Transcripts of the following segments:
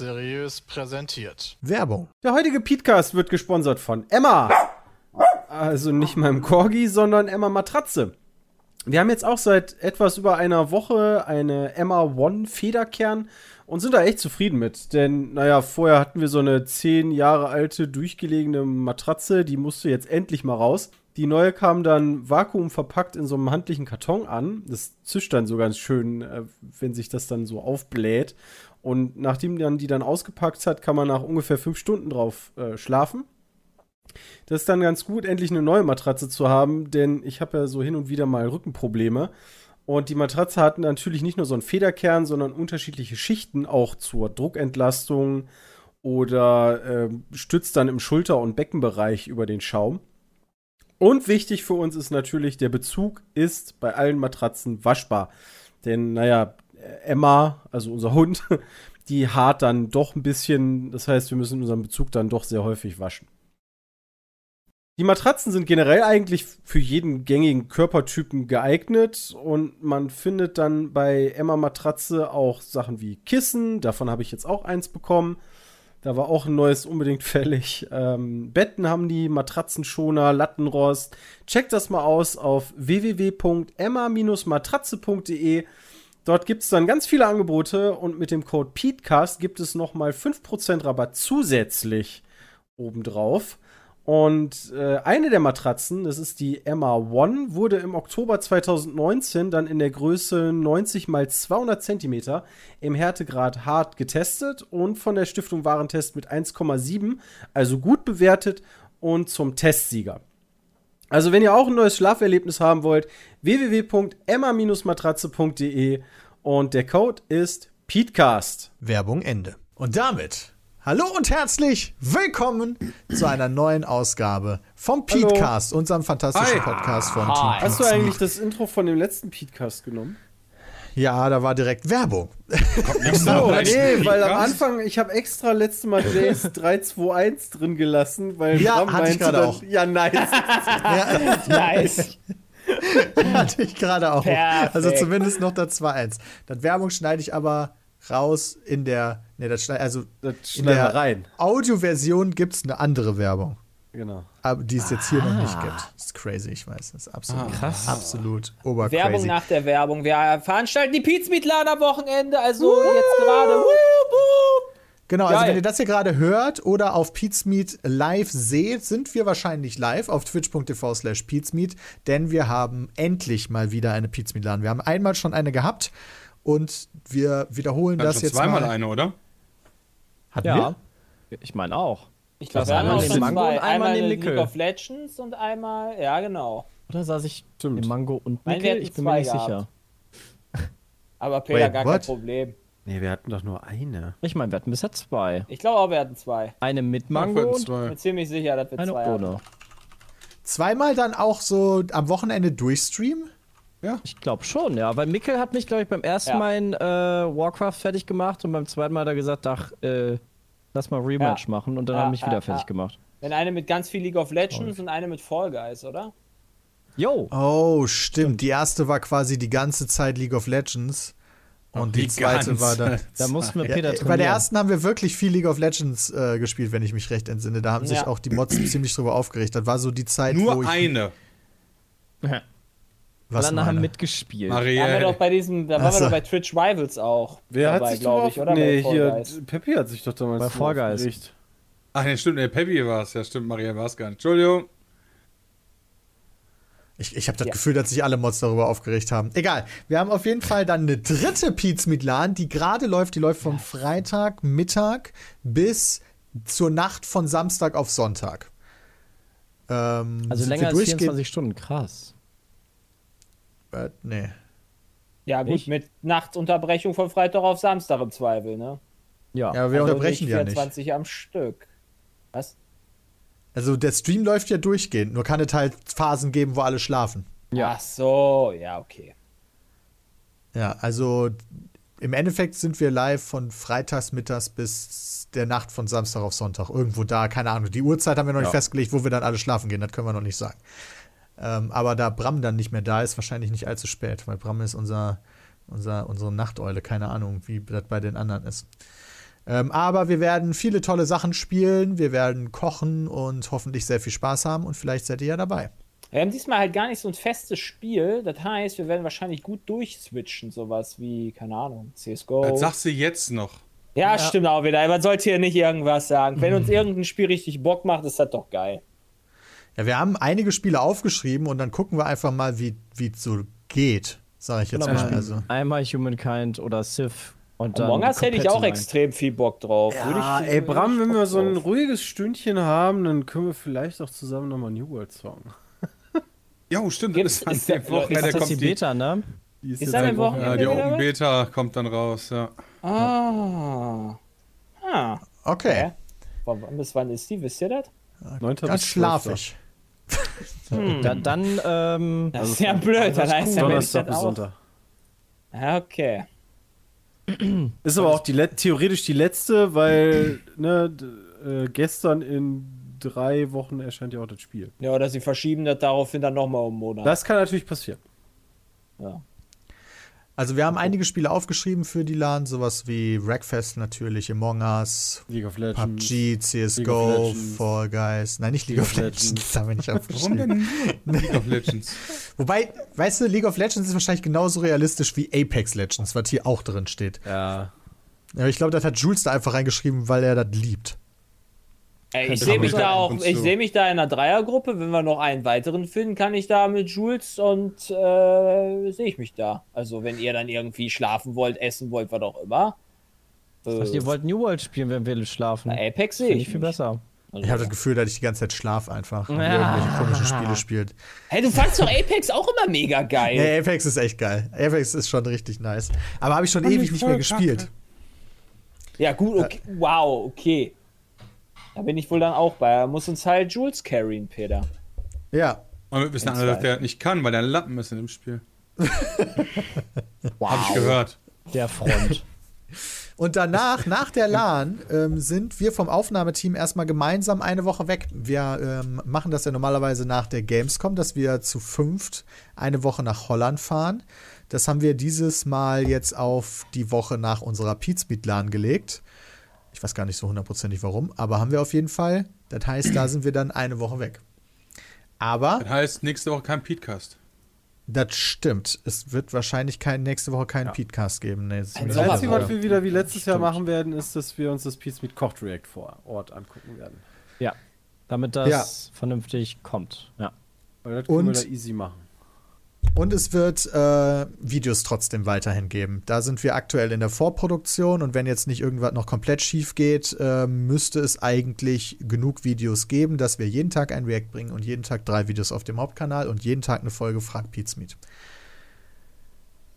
Seriös präsentiert. Werbung. Der heutige Podcast wird gesponsert von Emma. Also nicht meinem Corgi, sondern Emma Matratze. Wir haben jetzt auch seit etwas über einer Woche eine Emma One Federkern und sind da echt zufrieden mit. Denn, naja, vorher hatten wir so eine zehn Jahre alte, durchgelegene Matratze, die musste jetzt endlich mal raus. Die neue kam dann vakuumverpackt in so einem handlichen Karton an. Das zischt dann so ganz schön, äh, wenn sich das dann so aufbläht. Und nachdem dann die dann ausgepackt hat, kann man nach ungefähr fünf Stunden drauf äh, schlafen. Das ist dann ganz gut, endlich eine neue Matratze zu haben, denn ich habe ja so hin und wieder mal Rückenprobleme. Und die Matratze hat natürlich nicht nur so einen Federkern, sondern unterschiedliche Schichten, auch zur Druckentlastung oder äh, stützt dann im Schulter- und Beckenbereich über den Schaum. Und wichtig für uns ist natürlich, der Bezug ist bei allen Matratzen waschbar. Denn, naja, Emma, also unser Hund, die hart dann doch ein bisschen. Das heißt, wir müssen unseren Bezug dann doch sehr häufig waschen. Die Matratzen sind generell eigentlich für jeden gängigen Körpertypen geeignet und man findet dann bei Emma Matratze auch Sachen wie Kissen, davon habe ich jetzt auch eins bekommen. Da war auch ein neues unbedingt fällig. Ähm, Betten haben die, Matratzenschoner, Lattenrost. Checkt das mal aus auf www.emma-matratze.de. Dort gibt es dann ganz viele Angebote und mit dem Code PETECAST gibt es nochmal 5% Rabatt zusätzlich obendrauf. Und äh, eine der Matratzen, das ist die Emma One, wurde im Oktober 2019 dann in der Größe 90 x 200 cm im Härtegrad hart getestet und von der Stiftung Warentest mit 1,7, also gut bewertet und zum Testsieger. Also wenn ihr auch ein neues Schlaferlebnis haben wollt, www.emma-matratze.de und der Code ist PETECAST. Werbung Ende. Und damit Hallo und herzlich willkommen zu einer neuen Ausgabe vom Petecast, unserem fantastischen Hi. Podcast von Hi. Team Hast du eigentlich das Intro von dem letzten Podcast genommen? Ja, da war direkt Werbung. Oh, nee, weil am Anfang, ich habe extra letzte Mal Jace 321 drin gelassen, weil Ja, Bram hatte ich meinte gerade dann, auch. Ja, nice. Nice. Hatte ich gerade auch. Perfekt. Also zumindest noch das war eins. Das Werbung schneide ich aber raus in der. Ne, das schneide also Das in der rein. Audioversion gibt es eine andere Werbung. Genau. Aber die es jetzt hier noch nicht Ah. gibt. Das ist crazy, ich weiß. Das ist absolut, Krass. absolut obercrazy. Werbung nach der Werbung. Wir veranstalten die Pizmeet-Laden am Wochenende, also jetzt gerade. Genau, also Geil. wenn ihr das hier gerade hört oder auf Pizmeet live seht, sind wir wahrscheinlich live auf twitch.tv slash Pizmeet, denn wir haben endlich mal wieder eine Pizmeet laden. Wir haben einmal schon eine gehabt und wir wiederholen Dann das schon jetzt zweimal mal. eine, oder? Hatten Ja, ich meine auch. Ich glaube, wir haben einmal auch den Mango zwei. und einmal Einmal den Nickel. League of Legends und einmal, ja genau. Oder saß ich Stimmt. im Mango und wir Nickel? hatten Ich bin mir zwei nicht gehabt. sicher. Aber Peter, Wait, gar what? kein Problem. Nee, wir hatten doch nur eine. Ich meine, wir hatten bisher zwei. Ich glaube auch, wir hatten zwei. Eine mit Mango und Ich bin zwei. ziemlich sicher, dass wir eine zwei haben. ohne. Zweimal dann auch so am Wochenende durchstreamen? Ich glaube schon, ja. Weil Mickel hat mich, glaube ich, beim ersten Ja. Mal in äh, Warcraft fertig gemacht und beim zweiten Mal hat er gesagt, ach, äh, lass mal Rematch Ja. machen und dann Ja, hat er mich wieder ja, fertig ja. gemacht. Wenn eine mit ganz viel League of Legends und eine mit Fall Guys, oder? Yo! Oh, stimmt. Die erste war quasi die ganze Zeit League of Legends. Und die, Die zweite war dann. Da mussten wir Ja, Peter äh, trainieren. bei der ersten haben wir wirklich viel League of Legends äh, gespielt, wenn ich mich recht entsinne. Da haben sich Ja. auch die Mods ziemlich drüber aufgeregt. Das war so die Zeit, wo Nur ich. eine. Was Alle haben mitgespielt. Da waren wir Marielle. doch bei diesem, da waren Ach so. wir doch bei Twitch Rivals auch. Wer hat dabei, sich glaube ich, oder? Nee, hier. Peppi hat sich doch damals Bei aufgeregt. Ach, nee, stimmt, der Peppi war es. Ja, stimmt, Maria war es gar nicht. Entschuldigung. Ich, ich habe das Ja. Gefühl, dass sich alle Mods darüber aufgeregt haben. Egal. Wir haben auf jeden Fall dann eine dritte Pizza mit LAN, die gerade läuft. Die läuft vom Freitag Mittag bis zur Nacht von Samstag auf Sonntag. Ähm, Also länger als durchgehend- 24 Stunden, krass. Äh, nee. Ja, gut, Nicht? mit Nachtunterbrechung von Freitag auf Samstag im Zweifel, ne? Ja. Ja, aber wir Also unterbrechen ja nicht. 24 am Stück. Was? Also der Stream läuft ja durchgehend, nur kann es halt Phasen geben, wo alle schlafen. Ja. Ach so, ja, okay. Ja, also im Endeffekt sind wir live von freitags mittags bis der Nacht von Samstag auf Sonntag. Irgendwo da, keine Ahnung. Die Uhrzeit haben wir noch nicht Ja. festgelegt, wo wir dann alle schlafen gehen, das können wir noch nicht sagen. Ähm, aber da Bram dann nicht mehr da ist, wahrscheinlich nicht allzu spät, weil Bram ist unser, unser, unsere Nachteule. Keine Ahnung, wie das bei den anderen ist. Ähm, aber wir werden viele tolle Sachen spielen, wir werden kochen und hoffentlich sehr viel Spaß haben und vielleicht seid ihr ja dabei. Wir haben diesmal halt gar nicht so ein festes Spiel. Das heißt, wir werden wahrscheinlich gut durchswitchen. Sowas wie, keine Ahnung, CSGO. Das sagst du jetzt noch. Ja, stimmt auch wieder. Man sollte hier nicht irgendwas sagen. Wenn uns irgendein Spiel richtig Bock macht, ist das doch geil. Ja, wir haben einige Spiele aufgeschrieben und dann gucken wir einfach mal, wie es so geht, sage ich jetzt Genau, mal. Also. Einmal Humankind oder Civ und dann. Among Us hätte ich auch extrem viel Bock drauf. Würde Ja, ey, Bram, wenn wir so ein drauf. ruhiges Stündchen haben, dann können wir vielleicht auch zusammen nochmal New World Song. Jo, stimmt, Gibt's- das ist ist der Woche. ist da Ist das die kommt die, Beta, ne? Die Ist am Wochen- Wochenende? ja, die Open? Beta kommt dann raus, ja. Ah. Ah. Okay? Wann- Bis wann ist die? Wisst ihr das? 9. ganz bis 12.. schlafig. Da, dann, ähm, Das ist ja blöd. Dann heißt ja, Donnerstag bis. Sonntag. Ja, okay. Ist aber auch die let theoretisch die letzte, weil ne, äh, gestern in drei Wochen erscheint ja auch das Spiel. Ja, oder sie verschieben das daraufhin dann nochmal um einen Monat. Das kann natürlich passieren. ja. Also wir haben einige Spiele aufgeschrieben für die LAN, sowas wie Wreckfest natürlich, Among Us, League of Legends. PUBG, CSGO, Legends. Fall Guys. Nein, nicht League, League of Legends. Legends. Das haben wir nicht Warum aufgeschrieben. denn League of Legends? Wobei, weißt du, League of Legends ist wahrscheinlich genauso realistisch wie Apex Legends, was hier auch drin steht. Ja. Ja, ich glaube, das hat Jules da einfach reingeschrieben, weil er das liebt. Ey, ich sehe mich da ab auch, und ich zu. sehe mich da in einer Dreiergruppe. Wenn wir noch einen weiteren finden, kann ich da mit Jules und äh, sehe ich mich da. Also wenn ihr dann irgendwie schlafen wollt, essen wollt, was auch immer. Äh, Ach, ihr wollt New World spielen, wenn wir schlafen. na, Apex sehe Finde ich ich viel mich. besser. Also, Ich habe das Gefühl, dass ich die ganze Zeit schlaf einfach und Ja. irgendwelche komischen Spiele spielt. hey, du fandst doch Apex auch immer mega geil. Nee, Apex ist echt geil. Apex ist schon richtig nice. Aber habe ich schon Fand ewig ich nicht mehr gespielt. Ja, gut, okay. Wow, okay. Da bin ich wohl dann auch bei. Er muss uns halt Jules carryen, Peter. Ja. Und wir wissen alle, dass der nicht kann, weil der Lappen ist in dem Spiel. Wow. Hab ich gehört. Der Front. Und danach, nach der LAN, ähm, sind wir vom Aufnahmeteam erstmal gemeinsam eine Woche weg. Wir ähm, machen das ja normalerweise nach der Gamescom, dass wir zu fünft eine Woche nach Holland fahren. Das haben wir dieses Mal jetzt auf die Woche nach unserer Pizmeet LAN gelegt. Ich weiß gar nicht so hundertprozentig warum, aber haben wir auf jeden Fall. Das heißt, da sind wir dann eine Woche weg. Aber Das heißt, nächste Woche kein Podcast. das stimmt. Es wird wahrscheinlich kein, nächste Woche keinen Podcast geben. Nee, das Das Einzige, was wir wieder wie letztes Jahr machen werden, ist, dass wir uns das Pizza mit Kocht React vor Ort angucken werden. ja. Damit das Ja. vernünftig kommt. Ja. Weil das können Und- wir da easy machen. Und es wird äh, Videos trotzdem weiterhin geben. Da sind wir aktuell in der Vorproduktion und wenn jetzt nicht irgendwas noch komplett schief geht, äh, müsste es eigentlich genug Videos geben, dass wir jeden Tag ein React bringen und jeden Tag drei Videos auf dem Hauptkanal und jeden Tag eine Folge Frag Pizmeet.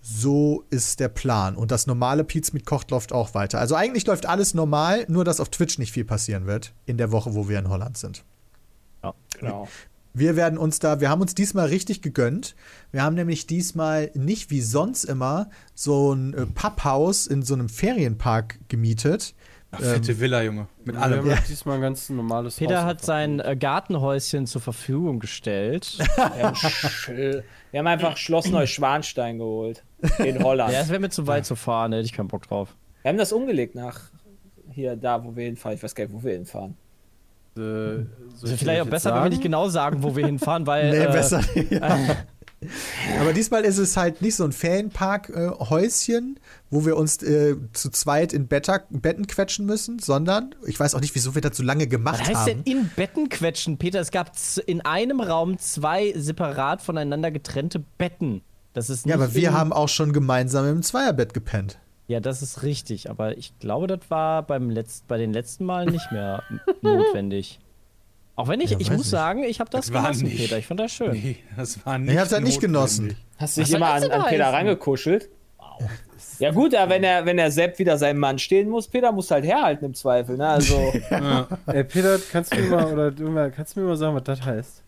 So ist der Plan. Und das normale Pizmeet kocht läuft auch weiter. Also eigentlich läuft alles normal, nur dass auf Twitch nicht viel passieren wird in der Woche, wo wir in Holland sind. Genau. Wir werden uns da, wir haben uns diesmal richtig gegönnt. Wir haben nämlich diesmal nicht wie sonst immer so ein äh, Papphaus in so einem Ferienpark gemietet. Ach, fette Ähm, Villa, Junge. Mit Wir allem. haben Ja. diesmal ein ganz normales Peter Haus hat sein äh, Gartenhäuschen zur Verfügung gestellt. Wir haben, Sch- wir haben einfach Schloss Neuschwanstein geholt. In Holland. ja, es wäre mir zu weit zu fahren, da hätte ich keinen Bock drauf. Wir haben das umgelegt nach hier, da, wo wir hinfahren. Ich weiß gar nicht, wo wir hinfahren. Äh, ich Also vielleicht auch besser, wenn wir nicht genau sagen, wo wir hinfahren, weil. Nee, äh, besser. ja. Aber diesmal ist es halt nicht so ein Ferienpark-Häuschen, wo wir uns äh, zu zweit in Betta, Betten quetschen müssen, sondern ich weiß auch nicht, wieso wir das so lange gemacht Was heißt haben. denn in Betten quetschen, Peter? Es gab in einem Raum zwei separat voneinander getrennte Betten. Das ist nicht ja, aber wir haben auch schon gemeinsam im Zweierbett gepennt. Ja, das ist richtig, aber ich glaube, das war beim Letzt, bei den letzten Malen nicht mehr notwendig. Auch wenn ich, Ja, ich muss nicht. sagen, ich habe das Das war genossen, nicht. Peter. Ich fand das schön. Nee, das war nicht Ich hab's halt nicht genossen. Hast du dich immer an, an Peter rangekuschelt? Ja gut, aber wenn er, wenn er Sepp wieder seinem Mann stehen muss, Peter muss halt herhalten im Zweifel, ne? Also, Ey, Peter, kannst du mir mal, oder du mal, kannst du mir mal sagen, was das heißt?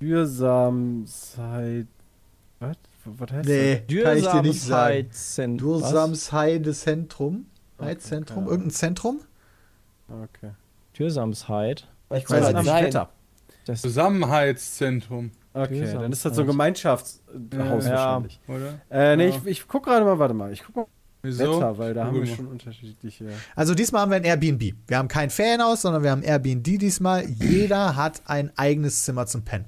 Dürsamkeit. Was? Was heißt Nee, kann ich dir nicht sagen. Dursamsheidzentrum? Heidzentrum? keine Irgendein Zentrum? das? Okay. Dürsamsheit. was weiß soll nicht. das? Wetter. Das Zusammenheitszentrum, Okay, dann ist das so ein Gemeinschaftshaus Ja. wahrscheinlich. oder? Äh, nee, Ja. ich, ich guck gerade mal, warte mal. Ich guck mal Wieso? Wetter, weil da haben wir schon unterschiedliche. Also diesmal haben wir ein Airbnb. Wir haben kein Ferienhaus, sondern wir haben Airbnb diesmal. Jeder hat ein eigenes Zimmer zum Pennen.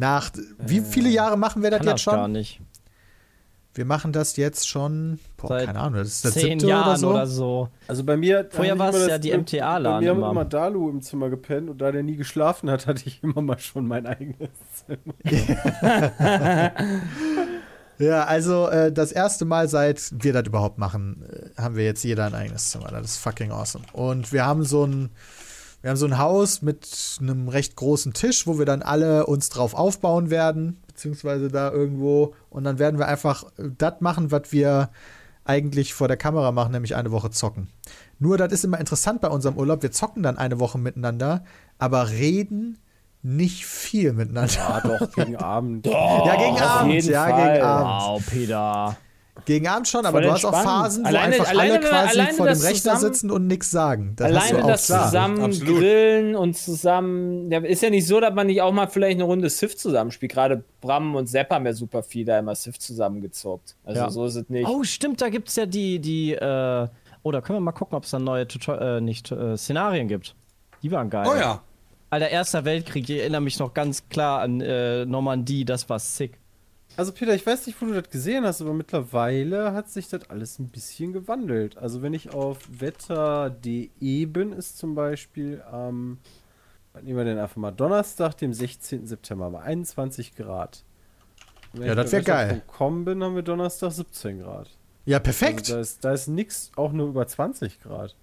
Nach wie viele Jahre machen wir das jetzt das gar schon? nicht. Wir machen das jetzt schon, boah, Seit keine Ahnung, das ist das Zehn siebte Jahren oder so. oder so. Also bei mir. Vorher war es ja das- die MTA-LAN Bei mir haben immer. immer Dalu im Zimmer gepennt und da der nie geschlafen hat, hatte ich immer mal schon mein eigenes Zimmer. Ja, also äh, das erste Mal, seit wir das überhaupt machen, äh, haben wir jetzt jeder ein eigenes Zimmer. Das ist fucking awesome. Und wir haben so ein, wir haben so ein Haus mit einem recht großen Tisch, wo wir dann alle uns drauf aufbauen werden, beziehungsweise da irgendwo. Und dann werden wir einfach das machen, was wir eigentlich vor der Kamera machen, nämlich eine Woche zocken. Nur, das ist immer interessant bei unserem Urlaub. Wir zocken dann eine Woche miteinander, aber reden nicht viel miteinander. Ja, doch, gegen Abend. Ja, gegen auf Abend, jeden ja, Fall. gegen Abend. Wow, Peter. Gegen Abend schon, aber Voll du hast auch entspannt. Phasen, wo Alleine- einfach alleine, alle quasi alleine vor dem Rechner zusammen- sitzen und nichts sagen. Das hast Alleine du auch das klar. zusammen absolut. grillen und zusammen. Ja, ist ja nicht so, dass man nicht auch mal vielleicht eine Runde Civ zusammenspielt. Gerade Bram und Sepp haben ja super viel da immer Civ zusammengezockt. Also Ja. so ist es nicht. Oh, stimmt, da gibt's ja die, die, äh, oh, da können wir mal gucken, ob es da neue Tuto äh, nicht, äh, Szenarien gibt. Die waren geil. Oh ja. Alter, Erster Weltkrieg, ich erinnere mich noch ganz klar an äh, Normandie, das war sick. Also Peter, ich weiß nicht, wo du das gesehen hast, aber mittlerweile hat sich das alles ein bisschen gewandelt. Also wenn ich auf wetter.de bin, ist zum Beispiel am, was nehmen wir denn einfach mal, Donnerstag, dem 16. September, mal 21 Grad. Wenn Ja, das bei wär geil. wetter.com bin, haben wir Donnerstag 17 Grad. Ja, Also perfekt. da ist, da ist nix, auch nur über 20 Grad.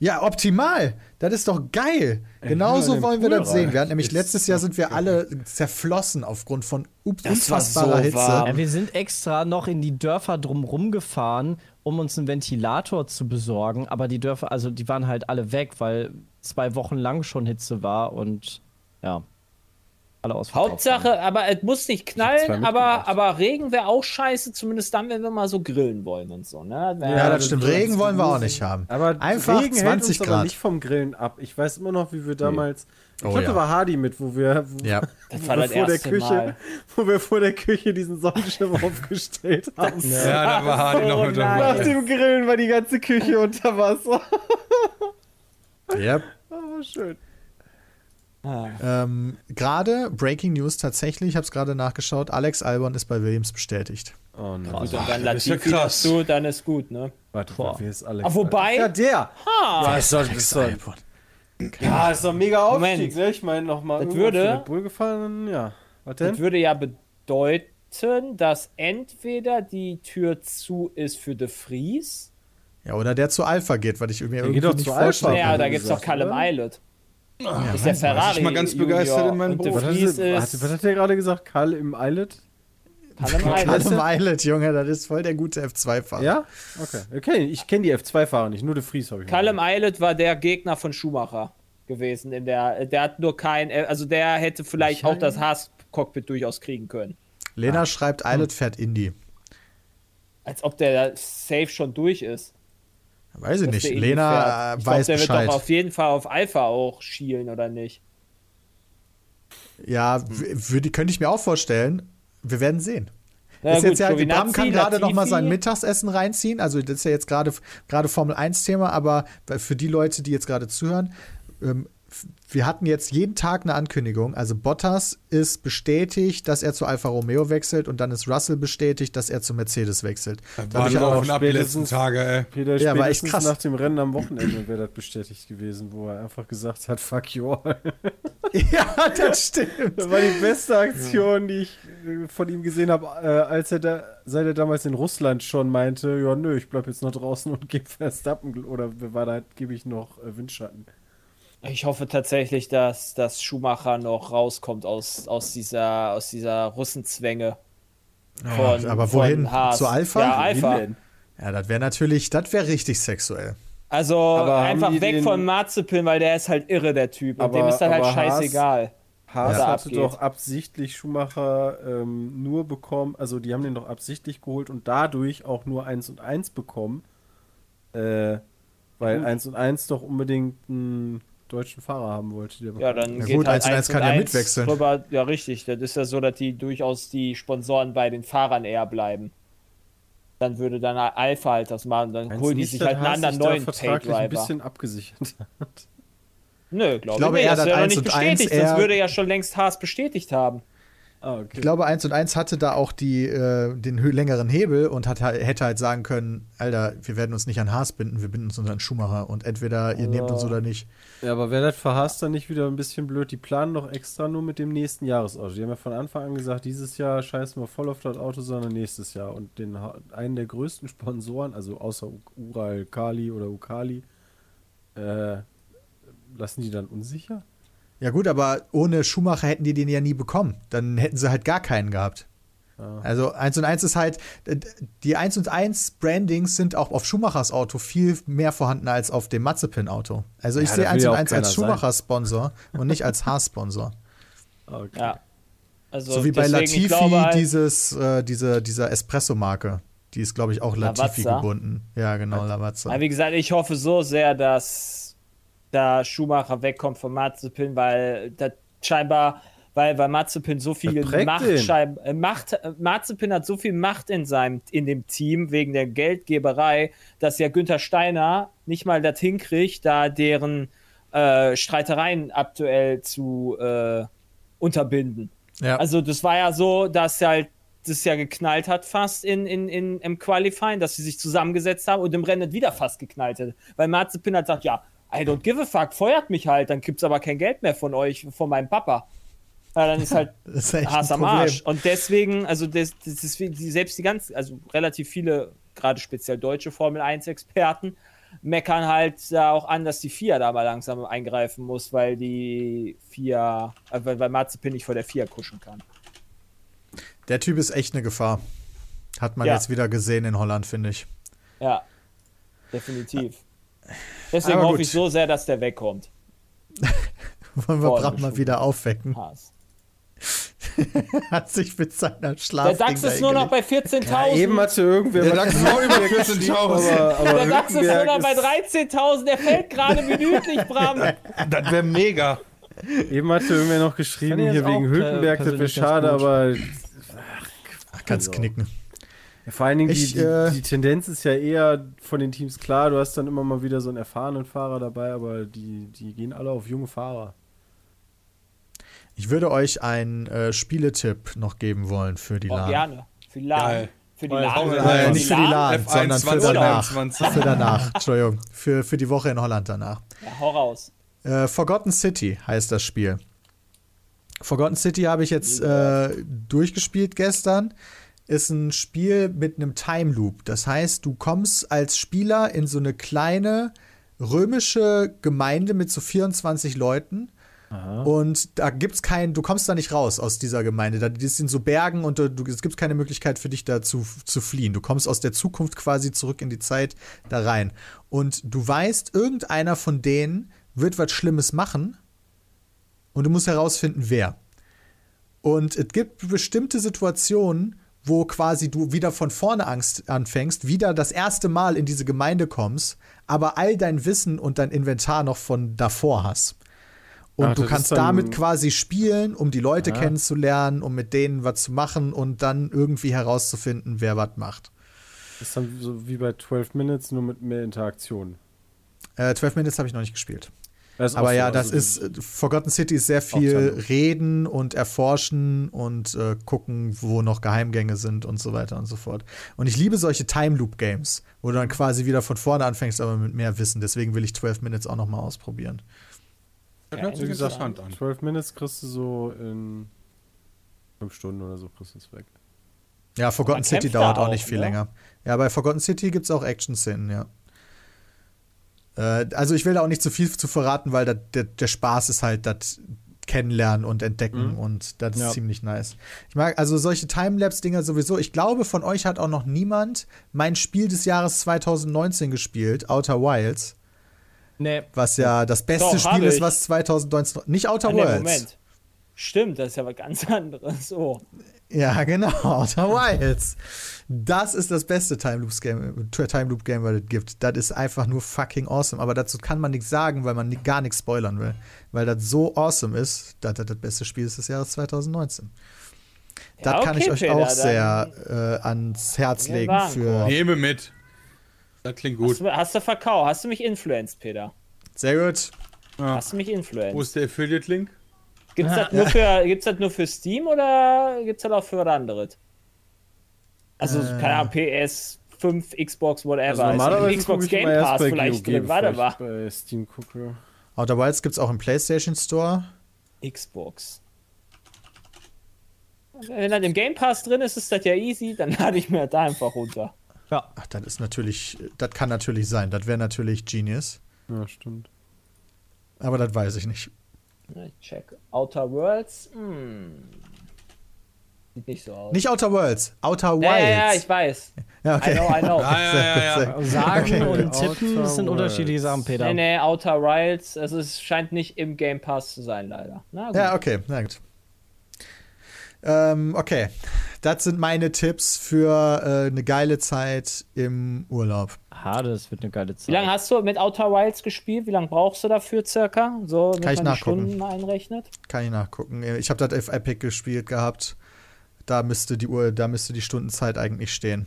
Ja, optimal. Das ist doch geil. Genauso wollen wir Pool das sehen. Wir hatten nämlich letztes Jahr sind wir alle zerflossen aufgrund von unfassbarer so Hitze. Ja, wir sind extra noch in die Dörfer drumrum gefahren, um uns einen Ventilator zu besorgen, aber die Dörfer, also die waren halt alle weg, weil zwei Wochen lang schon Hitze war und ja, alle ausverkauft Hauptsache, waren. aber es muss nicht knallen, aber, aber Regen wäre auch scheiße, zumindest dann, wenn wir mal so grillen wollen und so. Ne? Ja, das stimmt. Regen wollen wir auch nicht haben. Aber Einfach Regen 20 hält uns aber Grad. nicht vom Grillen ab. Ich weiß immer noch, wie wir damals. Ich Oh glaube, ja. da war Hardy mit, wo wir, wo, Ja. das wo war wir das vor der Küche, Mal. wo wir vor der Küche diesen Sonnenschirm aufgestellt haben. Ja, da war Hardy noch mit Nach dabei. dem Grillen war die ganze Küche unter Wasser. Yep. Aber schön. Ähm, Gerade Breaking News tatsächlich, ich habe es gerade nachgeschaut. Alex Albon ist bei Williams bestätigt. Oh nein. Gut, und dann das ist ja Latifi krass. dazu, dann ist gut, ne? Warte, Boah. wer ist Alex? Ah, wobei- Ja, der. Ja, ist doch, ist doch, ja, ist doch mega Aufstieg, ne? Ich meine, nochmal Das würde- gefahren, ja. Was Das würde ja bedeuten, dass entweder die Tür zu ist für De Vries. Ja, oder der zu Alpha geht, weil ich mir irgendwie doch nicht Naja, kann. da wie gibt es doch Callum oder? Ja, ist der Ferrari. ich mal ganz Junior. begeistert in meinem Beruf. Was, was, was hat der gerade gesagt? Karl im Eilert? Eilert. Callum Eilert, Junge, das ist voll der gute F2-Fahrer. Ja? Okay. okay. Ich kenne die F2-Fahrer nicht, nur De Vries habe ich. Callum Eilert war der Gegner von Schumacher gewesen. In der, der hat nur kein, also der hätte vielleicht auch das Haas-Cockpit durchaus kriegen können. Lena schreibt, Eilert fährt Indy. Als ob der safe schon durch ist. Weiß ich nicht. der Lena ich glaub, weiß der Bescheid. wird doch auf jeden Fall auf Alpha auch schielen, oder nicht? Ja, könnte ich mir auch vorstellen. Wir werden sehen. Na ist gut, jetzt ja, Bram kann gerade noch mal sein Mittagessen reinziehen. Also das ist ja jetzt gerade gerade Formel 1 Thema, aber für die Leute, die jetzt gerade zuhören, ähm, wir hatten jetzt jeden Tag eine Ankündigung. Also Bottas ist bestätigt, dass er zu Alfa Romeo wechselt und dann ist Russell bestätigt, dass er zu Mercedes wechselt. Da auf auch, ab die letzten Tage, ey. Peter, Ja, war echt krass. nach dem Rennen am Wochenende wäre das bestätigt gewesen, wo er einfach gesagt hat, fuck you all. ja, das stimmt. Das war die beste Aktion, die ich äh, von ihm gesehen habe, äh, als er da, seit er damals in Russland schon meinte, ja nö, ich bleib jetzt noch draußen und gebe Verstappen oder wer war da, gebe ich noch äh, Windschatten. Ich hoffe tatsächlich, dass, dass Schumacher noch rauskommt aus, aus dieser, aus dieser Russenzwänge. Von, aber wohin? Zu Alpha? Ja, Alpha. Ja, das wäre natürlich, das wäre richtig sexuell. Also Aber einfach weg den- von Marzipin, weil der ist halt irre, der Typ. Und Aber- dem ist dann halt Haas- scheißegal. Haas Ja. hatte doch absichtlich Schumacher ähm, nur bekommen, also die haben den doch absichtlich geholt und dadurch auch nur 1 und 1 bekommen. Äh, weil Gut. 1 und 1 doch unbedingt einen deutschen Fahrer haben wollte. Der Ja, dann Ja geht gut, halt 1 und 1 kann ja mitwechseln. Rüber. Ja, richtig. Das ist ja so, dass die durchaus die Sponsoren bei den Fahrern eher bleiben. Dann würde dann Alpha halt das machen. Dann holen die sich halt einen anderen neuen vertraglich ein Pay-Driver. bisschen abgesichert hat. Nö, glaube glaube ich nicht. eher, Das dass wäre noch 1 nicht 1 bestätigt. Das eher- würde ja schon längst Haas bestätigt haben. Ah, okay. Ich glaube, 1 und 1 hatte da auch die, äh, den längeren Hebel und hat, hätte halt sagen können, Alter, wir werden uns nicht an Haas binden, wir binden uns an Schumacher und entweder ihr nehmt uns oder nicht. Ja, aber wäre das für Haas dann nicht wieder ein bisschen blöd? Die planen doch extra nur mit dem nächsten Jahresauto. Die haben ja von Anfang an gesagt, dieses Jahr scheißen wir voll auf das Auto, sondern nächstes Jahr. Und den, einen der größten Sponsoren, also außer Ural Kali oder Ukali, äh, lassen die dann unsicher? Ja gut, aber ohne Schumacher hätten die den ja nie bekommen. Dann hätten sie halt gar keinen gehabt. Ja. Also 1 und 1 ist halt, die 1 und 1 Brandings sind auch auf Schumachers Auto viel mehr vorhanden als auf dem Mazepin-Auto. Also ich Ja, sehe das 1 will ja und auch 1 als. Schumacher-Sponsor und nicht als Haas-Sponsor. Okay. Ja. Also so wie bei Latifi glaube halt- dieses, äh, diese, dieser Espresso-Marke. Die ist, glaube ich, auch Latifi Lavazza. gebunden. Ja, genau, Lavazza. Aber wie gesagt, ich hoffe so sehr, dass da Schumacher wegkommt von Mazepin, weil das scheinbar, weil, weil Mazepin so viel Macht, äh, Macht, äh, Mazepin hat so viel Macht in seinem, in dem Team wegen der Geldgeberei, dass ja Günther Steiner nicht mal das hinkriegt, da deren äh, Streitereien aktuell zu äh, unterbinden. ja. Also das war ja so, dass halt das ja geknallt hat fast in, in, in, im Qualifying, dass sie sich zusammengesetzt haben und im Rennen wieder fast geknallt hätte. Weil Mazepin hat gesagt, ja, I don't give a fuck, feuert mich halt, dann gibt's aber kein Geld mehr von euch, von meinem Papa. Ja, dann ist halt ist Hass am. Arsch. Und deswegen, also das, das ist selbst die ganzen, also relativ viele, gerade speziell deutsche Formel 1-Experten, meckern halt da auch an, dass die FIA da mal langsam eingreifen muss, weil die FIA, äh, weil, weil Mazepin nicht vor der FIA kuschen kann. Der Typ ist echt eine Gefahr. Hat man Ja. jetzt wieder gesehen in Holland, finde ich. Ja, definitiv. Deswegen Aber hoffe gut. ich so sehr, dass der wegkommt. Wollen wir Bram mal wieder aufwecken? Hat sich mit seiner Der Schlaf. DAX ist nur noch bei 14.000. Eben hatte irgendwer Der DAX ist auch über 14.000. aber, aber der DAX ist nur noch bei 13.000. Der fällt gerade minütlich, Bram. Das wäre mega. Eben hatte irgendwer noch geschrieben, hier wegen äh, Hülkenberg, das wäre schade, aber Kannst Also. knicken. Ja, vor allen Dingen, Ich, die, die, äh, die Tendenz ist ja eher von den Teams klar, du hast dann immer mal wieder so einen erfahrenen Fahrer dabei, aber die, die gehen alle auf junge Fahrer. Ich würde euch einen äh, Spieletipp noch geben wollen für die Oh, LAN. gerne. Für die LAN. Geil. Für die LAN. Äh, nicht für die LAN, F1 sondern für danach. 2021. Für danach, Entschuldigung. Für, für die Woche in Holland danach. Ja, hau raus. Äh, Forgotten City heißt das Spiel. Forgotten City habe ich jetzt äh, durchgespielt gestern. Ist ein Spiel mit einem Time Loop. Das heißt, du kommst als Spieler in so eine kleine römische Gemeinde mit so 24 Leuten. Und da gibt's keinen, du kommst da nicht raus aus dieser Gemeinde. Da, das sind so Bergen und du, es gibt keine Möglichkeit für dich da zu, zu fliehen. Du kommst aus der Zukunft quasi zurück in die Zeit da rein. Und du weißt, irgendeiner von denen wird was Schlimmes machen und du musst herausfinden, wer. Und es gibt bestimmte Situationen, wo quasi du wieder von vorne Angst anfängst, wieder das erste Mal in diese Gemeinde kommst, aber all dein Wissen und dein Inventar noch von davor hast. Und Ach, du kannst damit quasi spielen, um die Leute kennenzulernen, um mit denen was zu machen und dann irgendwie herauszufinden, wer was macht. Das ist dann so wie bei 12 Minutes, nur mit mehr Interaktion. Äh, 12 Minutes habe ich noch nicht gespielt. Auch Aber so, ja, das ist, äh, Forgotten City ist sehr viel reden und erforschen und äh, gucken, wo noch Geheimgänge sind und so weiter und so fort. Und ich liebe solche Time Loop Games, wo du dann quasi wieder von vorne anfängst, aber mit mehr Wissen. Deswegen will ich 12 Minutes auch noch mal ausprobieren. Hört sich Wie gesagt, an. 12 Minutes kriegst du so in 5 Stunden oder so kriegst du es weg. Ja, Forgotten City dauert da auch nicht auch, viel ne? länger. Ja, bei Forgotten City gibt es auch Action-Szenen, ja. Äh, also ich will da auch nicht zu viel zu verraten, weil dat, der, der Spaß ist halt das kennenlernen und entdecken und das ist Ja. ziemlich nice. Ich mag also solche Timelapse-Dinger sowieso. Ich glaube, von euch hat auch noch niemand mein Spiel des Jahres 2019 gespielt, Outer Wilds, Nee, was ja das beste Doch, Spiel ist, was 2019 nicht Outer Ah, nee, Worlds. Moment. Stimmt, das ist ja was ganz anderes. Oh. Ja, genau, Outer Wilds. Das ist das beste Time Loops Game, Time Loop Game, was es gibt. Das ist einfach nur fucking awesome. Aber dazu kann man nichts sagen, weil man gar nichts spoilern will. Weil das so awesome ist, dass das das beste Spiel ist des Jahres 2019. Das Ja, kann ich okay, euch Peter, auch sehr äh, ans Herz legen. Für Nehme mit. Das klingt gut. Hast, du, hast du verkauft? Hast du mich influenced, Peter? sehr gut. Hast du mich Wo influenced? ist der Affiliate-Link? Gibt's das, nur für, gibt's das nur für Steam oder gibt's das auch für was anderes? Also, Äh. keine Ahnung, PS, 5, Xbox, whatever. Also normalerweise ist im Xbox Game immer erst Pass bei vielleicht drin. Warte mal. ich bei Steam gucke. Outer Wilds gibt es auch im PlayStation Store. Xbox. Wenn das im Game Pass drin ist, ist das ja easy, dann lade ich mir das da einfach runter. ja. Ach, das ist natürlich, das kann natürlich sein. Das wäre natürlich Genius. Ja, stimmt. Aber das weiß ich nicht. Ich check. Outer Worlds? Hm. Sieht nicht so aus. Nicht Outer Worlds, Outer Wilds. ja, ja, ja, ich weiß. Ja, I know, I know. Ah, ja, ja, ja. Sagen Okay. und tippen Outer das sind unterschiedliche Sachen, Peter. Nee, nee, Outer Wilds, also es scheint nicht im Game Pass zu sein, leider. Na gut. Ja, okay, na gut. Ähm, okay. Das sind meine Tipps für äh, eine geile Zeit im Urlaub. Hades wird eine geile Zeit. Wie lange hast du mit Outer Wilds gespielt? Wie lange brauchst du dafür circa? So, wenn Kann ich man die nachgucken. Stunden einrechnet? Kann ich nachgucken. Ich habe das auf Epic gespielt gehabt. Da müsste die Uhr, da müsste die Stundenzeit eigentlich stehen.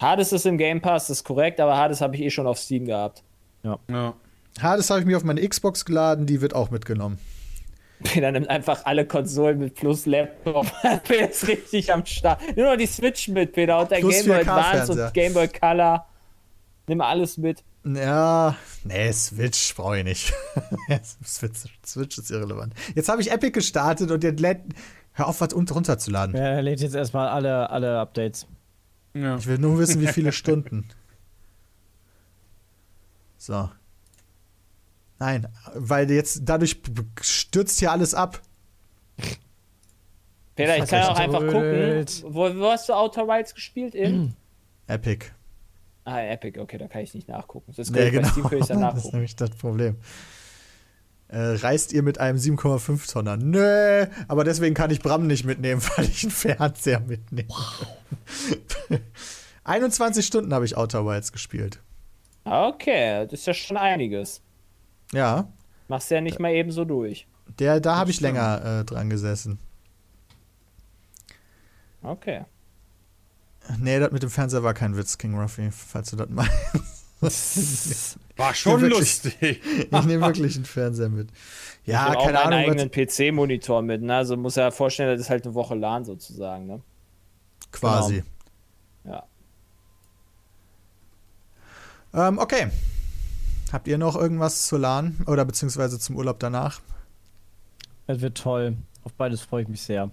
Hades ist im Game Pass, das ist korrekt, aber Hades habe ich eh schon auf Steam gehabt. Ja. Hades habe ich mir auf meine Xbox geladen, die wird auch mitgenommen. Peter nimmt einfach alle Konsolen mit plus Laptop. Peter ist richtig am Start. Nur noch die Switch mit, Peter. Und der Plus Game Boy 4K Advance und Game Boy Color. Nimm alles mit. Ja, nee, Switch brauche ich nicht. Switch, Switch ist irrelevant. Jetzt habe ich Epic gestartet und jetzt lädt. Hör auf, was un- runterzuladen. Ja, er lädt jetzt erstmal alle, alle Updates. ja. Ich will nur wissen, wie viele Stunden. So. Nein, weil jetzt dadurch stürzt hier alles ab. Peter, ich kann auch einfach gucken. Wo, wo hast du Outer Wilds gespielt? In? Epic. ah, Epic, okay, da kann ich nicht nachgucken. Das Nee, nee, genau. Ich dann Das ist nämlich das Problem. Äh, reist ihr mit einem 7,5 Tonner? Nö, aber deswegen kann ich Bram nicht mitnehmen, weil ich einen Fernseher mitnehme. 21 Stunden habe ich Outer Wilds gespielt. Okay, das ist ja schon einiges. Ja, Machst ja nicht mal eben so durch. der, da habe ich länger äh, dran gesessen. Okay. Nee, das mit dem Fernseher war kein Witz, King Ruffy, falls du das meinst. War schon wirklich- lustig. Ich nehme wirklich einen Fernseher mit. Ja, ich auch keine meinen Ahnung. eigenen PC-Monitor mit, ne? Also muss ja vorstellen, das ist halt eine Woche LAN sozusagen, ne? Quasi. Ja. Ähm, okay. Habt ihr noch irgendwas zu LAN oder beziehungsweise zum Urlaub danach? Es wird toll. Auf beides freue ich mich sehr.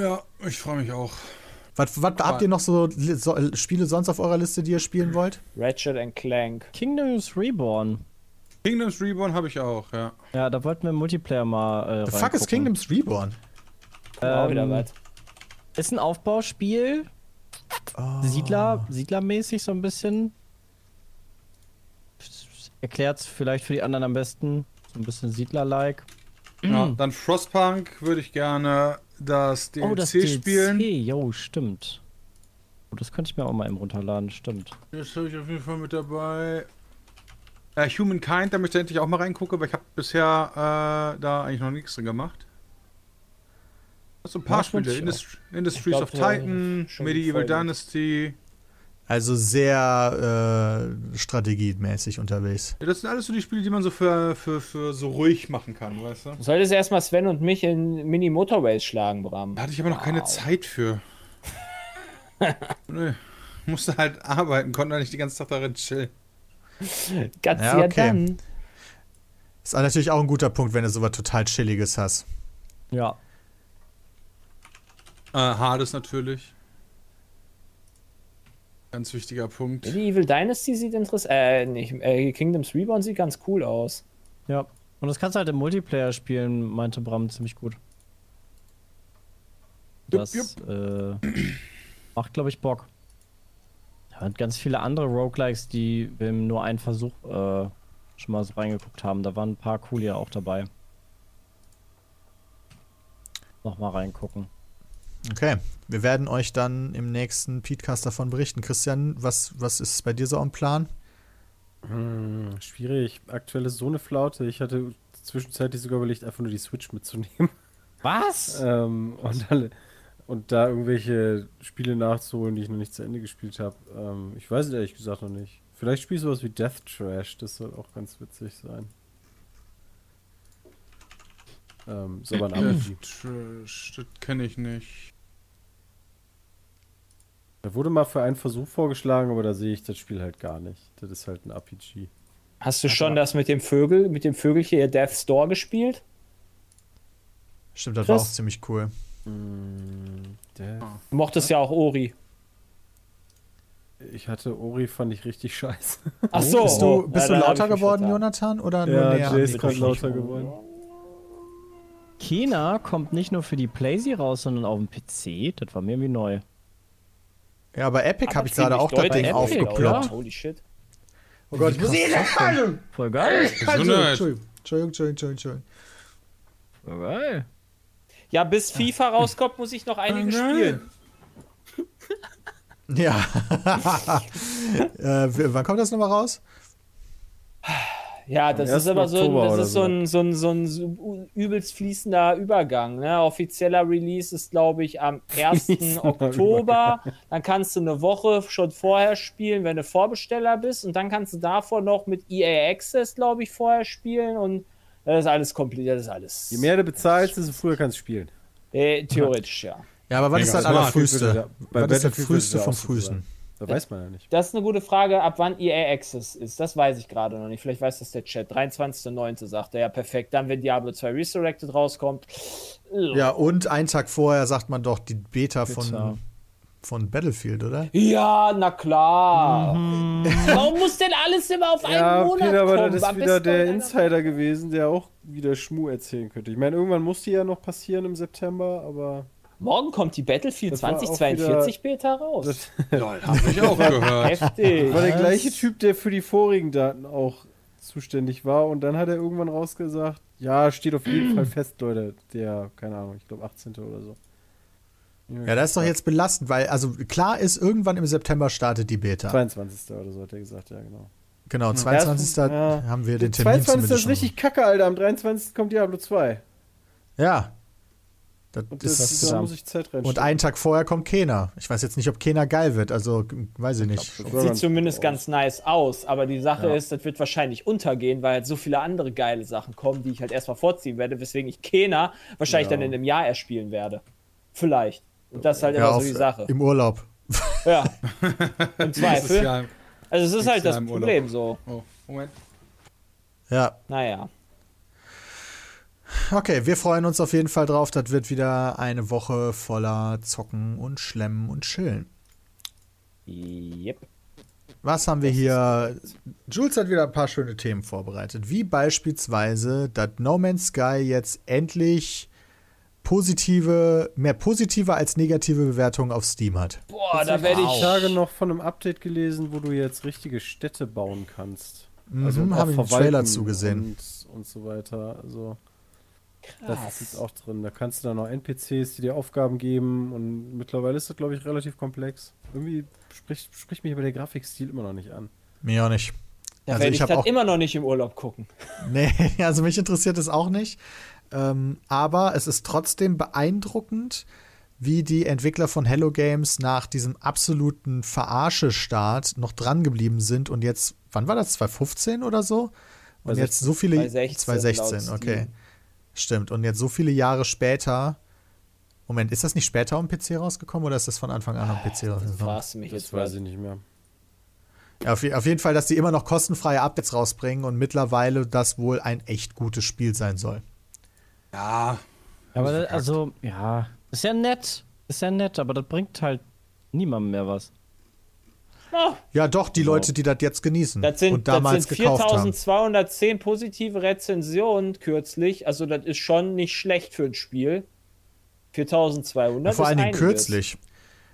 Ja, ich freue mich auch. Was, was habt ihr noch so, so Spiele sonst auf eurer Liste, die ihr spielen wollt? Ratchet and Clank. Kingdoms Reborn. Kingdoms Reborn habe ich auch, ja. Ja, da wollten wir im Multiplayer mal. Äh, The fuck is reingucken. Kingdoms Reborn? auch wieder Ähm, was. Ist ein Aufbauspiel. Oh. Siedler, Siedlermäßig so ein bisschen. Erklärt's vielleicht für die anderen am besten. So ein bisschen Siedler-like. ja. Dann Frostpunk würde ich gerne das DLC Oh, das spielen. DLC, jo, stimmt. Oh, das könnte ich mir auch mal eben runterladen, stimmt. Das habe ich auf jeden Fall mit dabei. Äh, Humankind, da möchte ich endlich auch mal reingucken, weil ich habe bisher äh, da eigentlich noch nichts drin gemacht. So ein paar Ja. Spiele. Indust Industries glaub, of Titan, Medieval. Dynasty. Also sehr äh, strategiemäßig unterwegs. Ja, das sind alles so die Spiele, die man so für, für, für so ruhig machen kann, weißt du? Du solltest erstmal Sven und mich in Mini Motorways schlagen, Bram. Da hatte ich aber noch keine Zeit für. Nö. Musste halt arbeiten, konnte nicht die ganze Zeit darin chillen. Ganz Ja, ja, okay. dann. Ist natürlich auch ein guter Punkt, wenn du sowas total Chilliges hast. Ja. Äh, Hades natürlich. Ganz wichtiger Punkt. Medieval Dynasty sieht interessant. Äh, nicht. Äh, Kingdoms Reborn sieht ganz cool aus. Ja. Und das kannst du halt im Multiplayer spielen, meinte Bram ziemlich gut. Das Äh, macht, glaube ich, Bock. Ja, und ganz viele andere Roguelikes, die wir im nur einen Versuch äh, schon mal so reingeguckt haben. Da waren ein paar coole ja auch dabei. Nochmal reingucken. Okay, wir werden euch dann im nächsten Podcast davon berichten. Christian, was, was ist bei dir so am Plan? Hm, schwierig. Aktuell ist so eine Flaute. Ich hatte zwischenzeitlich sogar überlegt, einfach nur die Switch mitzunehmen. Was? ähm, und, dann, und da irgendwelche Spiele nachzuholen, die ich noch nicht zu Ende gespielt habe. Ähm, ich weiß es ehrlich gesagt noch nicht. Vielleicht spiele ich sowas wie Death Trash. Das soll auch ganz witzig sein. Ähm, ist aber ein RPG. Trash, das kenne ich nicht. Da wurde mal für einen Versuch vorgeschlagen, aber da sehe ich das Spiel halt gar nicht. Das ist halt ein RPG. Hast du schon das mit dem Vögel, mit dem Vögelchen hier Death Store gespielt? Stimmt, das war Chris? auch ziemlich cool. Hm, Death. Du mochtest ja auch Ori. Ich hatte Ori, fand ich richtig scheiße. Ach so. Bist du, oh, bist ja, du lauter geworden. Jonathan, oder nur Ja, näher Jay das ist gerade lauter geworden. Kena kommt nicht nur für die PlayStation raus, sondern auf dem PC. Das war mir irgendwie neu. Ja, bei Epic Aber habe ich gerade auch das Ding Epic, aufgeploppt. oder? Holy shit. Oh Gott, ich muss Voll geil. Entschuldigung. Entschuldigung, Entschuldigung, Entschuldigung, Entschuldigung. Voll geil. Ja, bis FIFA rauskommt, muss ich noch einige spielen. Ja. äh, wann kommt das nochmal raus? Ja, das ist 1. aber so, ein- das ist so ein, so ein, so ein so übelst fließender Übergang. Ne? Offizieller Release ist, glaube ich, am 1. Fließender Oktober. Dann kannst du eine Woche schon vorher spielen, wenn du Vorbesteller bist. Und dann kannst du davor noch mit EA Access, glaube ich, vorher spielen. Und das ist alles komplett. Das ist alles. Je mehr du bezahlst, desto früher kannst du spielen. Äh, theoretisch, ja. Ja, aber was Mega ist das smart. allerfrühste? Bei Was ist das früheste vom das auch so frühesten? Da weiß man ja nicht. Das ist eine gute Frage, ab wann EA Access ist. Das weiß ich gerade noch nicht. Vielleicht weiß das der Chat. 23.09. sagt er. Ja, perfekt. Dann, wenn Diablo 2 Resurrected rauskommt. Ja, und einen Tag vorher sagt man doch die Beta Beta. von, von Battlefield, oder? Ja, na klar. Warum muss denn alles immer auf einen Ja, Monat Peter, aber kommen? das ist wieder der Insider gewesen, der auch wieder Schmu erzählen könnte. Ich meine, irgendwann muss die ja noch passieren im September, aber Morgen kommt die Battlefield Das war auch 2042 Beta raus. das Lol, hab ich auch gehört. Heftig. war der gleiche Typ, der für die vorigen Daten auch zuständig war. Und dann hat er irgendwann rausgesagt, ja, steht auf jeden Fall fest, Leute. Der, keine Ahnung, ich glaube 18. oder so. Ja, das ist doch jetzt belastend, weil, also klar ist, irgendwann im September startet die Beta. 22. oder so hat er gesagt, ja, genau. Genau, 22. Ja. haben wir den Termin 22. ist richtig kacke, Alter. Am 23. kommt Diablo 2. Ja. Das Und das, ist, da muss ich Zeit und einen Tag vorher kommt Kena. Ich weiß jetzt nicht, ob Kena geil wird, also weiß ich nicht. Das Sieht zumindest ganz nice aus, aber die Sache Ja. ist, das wird wahrscheinlich untergehen, weil halt so viele andere geile Sachen kommen, die ich halt erstmal vorziehen werde, weswegen ich Kena wahrscheinlich Ja. dann in einem Jahr erst spielen werde. Vielleicht. Und das ist halt Ja, immer auf, so die Sache. Im Urlaub. Ja. Im Zweifel. Also es ist halt das im Urlaub. Problem so. Oh, Moment. Ja, Naja. Okay, wir freuen uns auf jeden Fall drauf. Das wird wieder eine Woche voller Zocken und Schlemmen und Chillen. Yep. Was haben wir hier? Jules hat wieder ein paar schöne Themen vorbereitet, wie beispielsweise, dass No Man's Sky jetzt endlich positive, mehr positive als negative Bewertungen auf Steam hat. Boah, da werde Ich Tage noch von einem Update gelesen, wo du jetzt richtige Städte bauen kannst. Mhm, Also auch habe ich einen verwalten Trailer zugesehen. Und, und so weiter. Also das Krass. ist jetzt auch drin. Da kannst du dann noch NPCs, die dir Aufgaben geben. Und mittlerweile ist das, glaube ich, relativ komplex. Irgendwie spricht, spricht mich aber der Grafikstil immer noch nicht an. Mir auch nicht. Da Also werde ich ich habe das immer noch nicht im Urlaub gucken. Nee, also mich interessiert es auch nicht. Ähm, aber es ist trotzdem beeindruckend, wie die Entwickler von Hello Games nach diesem absoluten Verarsche-Start noch dran geblieben sind und jetzt, wann war das? 2015 oder so? Und Bei jetzt so viele. 2016 2016, laut okay. Steam. Stimmt. Und jetzt so viele Jahre später. Moment, ist das nicht später am PC rausgekommen oder ist das von Anfang an am PC Das rausgekommen? du mich Das jetzt weiß ich nicht mehr. Ja, auf, auf jeden Fall, dass die immer noch kostenfreie Updates rausbringen und mittlerweile das wohl ein echt gutes Spiel sein soll. Ja. Aber das, also, ja, ist ja nett. Ist ja nett, aber das bringt halt niemandem mehr was. Oh, Ja, doch, die Leute, die das jetzt genießen das sind, und damals das sind gekauft haben. 4210 positive Rezensionen kürzlich. Also, das ist schon nicht schlecht für ein Spiel. 4200 Vor allen Dingen einiges. kürzlich.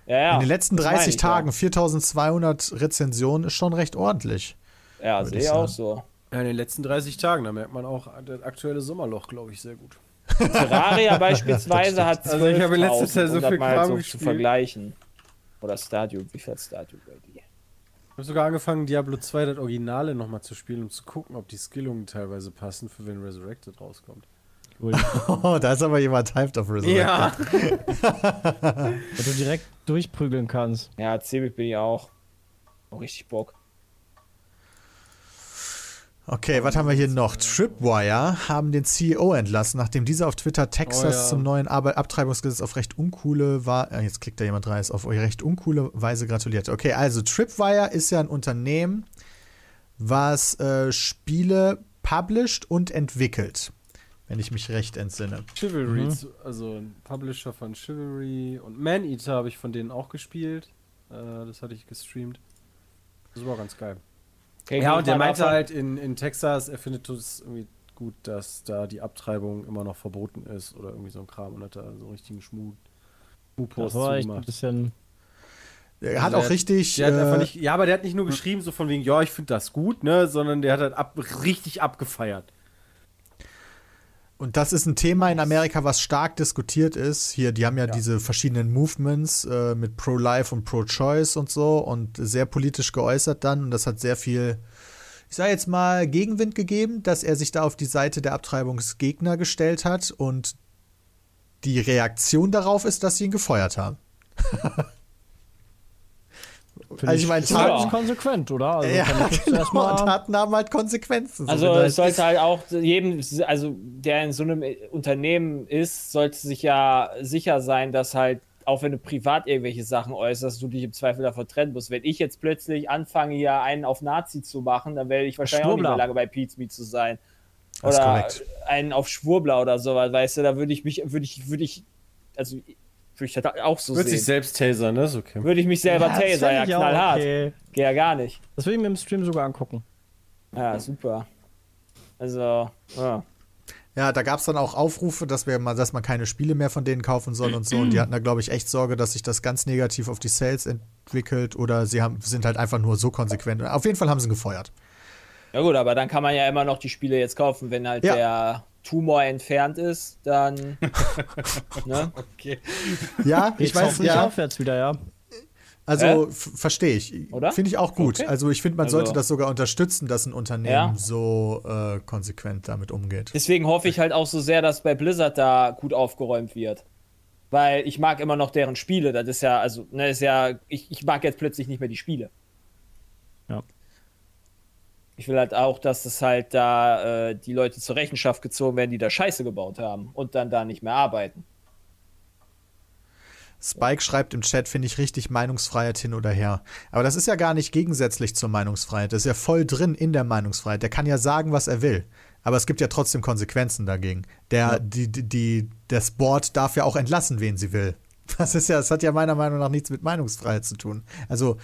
Ja, ja, In den letzten das meine 30 ich, Tagen 4200 Rezensionen ist schon recht ordentlich. Ja, ja sehe ich auch so. Ja, in den letzten 30 Tagen, da merkt man auch das aktuelle Sommerloch, glaube ich, sehr gut. Terraria beispielsweise hat Also ich habe in letzter 12.000, Zeit so um das viel Kram so zu vergleichen. Oder Stadio, wie viel hat Stadio Ready? Ich habe sogar angefangen, Diablo 2, das Originale, nochmal zu spielen, um zu gucken, ob die Skillungen teilweise passen, für wenn Resurrected rauskommt. Oh, da ist aber jemand hyped auf Resurrected. Wenn du direkt durchprügeln kannst. Ja, ziemlich bin ich auch. Oh, richtig Bock. Okay, was haben wir hier noch? Tripwire haben den CEO entlassen, nachdem dieser auf Twitter Texas Oh ja. zum neuen Arbeit Abtreibungsgesetz auf recht uncoole war. Äh, jetzt klickt da jemand rein, ist auf recht uncoole Weise gratuliert. Okay, also Tripwire ist ja ein Unternehmen, was äh, Spiele published und entwickelt, wenn ich mich recht entsinne. Chivalry, zu- also ein Publisher von Chivalry und Maneater habe ich von denen auch gespielt. Äh, das hatte ich gestreamt. Das war ganz geil. Okay, Ja, und der meinte davon- halt in, in Texas, er findet es irgendwie gut, dass da die Abtreibung immer noch verboten ist oder irgendwie so ein Kram und hat da so einen richtigen Schmu Das Schmu-Post war echt ein zugemacht. bisschen. Er hat Also auch der- richtig. Der hat äh, einfach nicht, ja, aber der hat nicht nur geschrieben, so von wegen, ja, ich finde das gut, ne, sondern der hat halt ab, richtig abgefeiert. Und das ist ein Thema in Amerika, was stark diskutiert ist. Hier, die haben ja, diese verschiedenen Movements äh, mit Pro-Life und Pro-Choice und so und sehr politisch geäußert dann. Und das hat sehr viel, ich sage jetzt mal, Gegenwind gegeben, dass er sich da auf die Seite der Abtreibungsgegner gestellt hat. Und die Reaktion darauf ist, dass sie ihn gefeuert haben. Finde Also ich meine, ziemlich Ja. konsequent, oder? Also ja, genau. Taten haben halt Konsequenzen. So, Also es sollte halt auch jedem, also der in so einem Unternehmen ist, sollte sich ja sicher sein, dass halt, auch wenn du privat irgendwelche Sachen äußerst, du dich im Zweifel davon trennen musst. Wenn ich jetzt plötzlich anfange, hier einen auf Nazi zu machen, dann werde ich wahrscheinlich auch nicht Schwurbler. mehr lange bei Meat zu sein. Ist Oder einen auf Schwurbler oder sowas, weißt du, da würde ich mich, würde ich, würde ich, also würde ich das auch so Wird sich selbst tasern, ne? Ist okay. Würde ich mich selber ja, ich auch knallhart. okay. Geht ja gar nicht. Das will ich mir im Stream sogar angucken. Ja, super. Also, ja. Ja, da gab es dann auch Aufrufe, dass, wir mal, dass man keine Spiele mehr von denen kaufen soll und so. Und die hatten da, glaube ich, echt Sorge, dass sich das ganz negativ auf die Sales entwickelt oder sie haben, sind halt einfach nur so konsequent. Auf jeden Fall haben sie ihn gefeuert. Ja gut, aber dann kann man ja immer noch die Spiele jetzt kaufen, wenn halt Ja. der Tumor entfernt ist, dann. ne? Ja, ich Geht's weiß, hoffentlich ja, aufwärts wieder, ja. also f- verstehe ich. Oder? Finde ich auch gut. Okay. Also ich finde, man Also- sollte das sogar unterstützen, dass ein Unternehmen Ja. so äh, konsequent damit umgeht. Deswegen hoffe ich halt auch so sehr, dass bei Blizzard da gut aufgeräumt wird. Weil ich mag immer noch deren Spiele. Das ist ja, also, ne, ist ja, ich, ich mag jetzt plötzlich nicht mehr die Spiele. Ja. Ich will halt auch, dass es halt da äh, die Leute zur Rechenschaft gezogen werden, die da Scheiße gebaut haben und dann da nicht mehr arbeiten. Spike schreibt im Chat, finde ich richtig Meinungsfreiheit hin oder her. Aber das ist ja gar nicht gegensätzlich zur Meinungsfreiheit. Das ist ja voll drin in der Meinungsfreiheit. Der kann ja sagen, was er will. Aber es gibt ja trotzdem Konsequenzen dagegen. Der, die, die, die, das Board darf ja auch entlassen, wen sie will. Das ist ja, das hat ja meiner Meinung nach nichts mit Meinungsfreiheit zu tun. Also,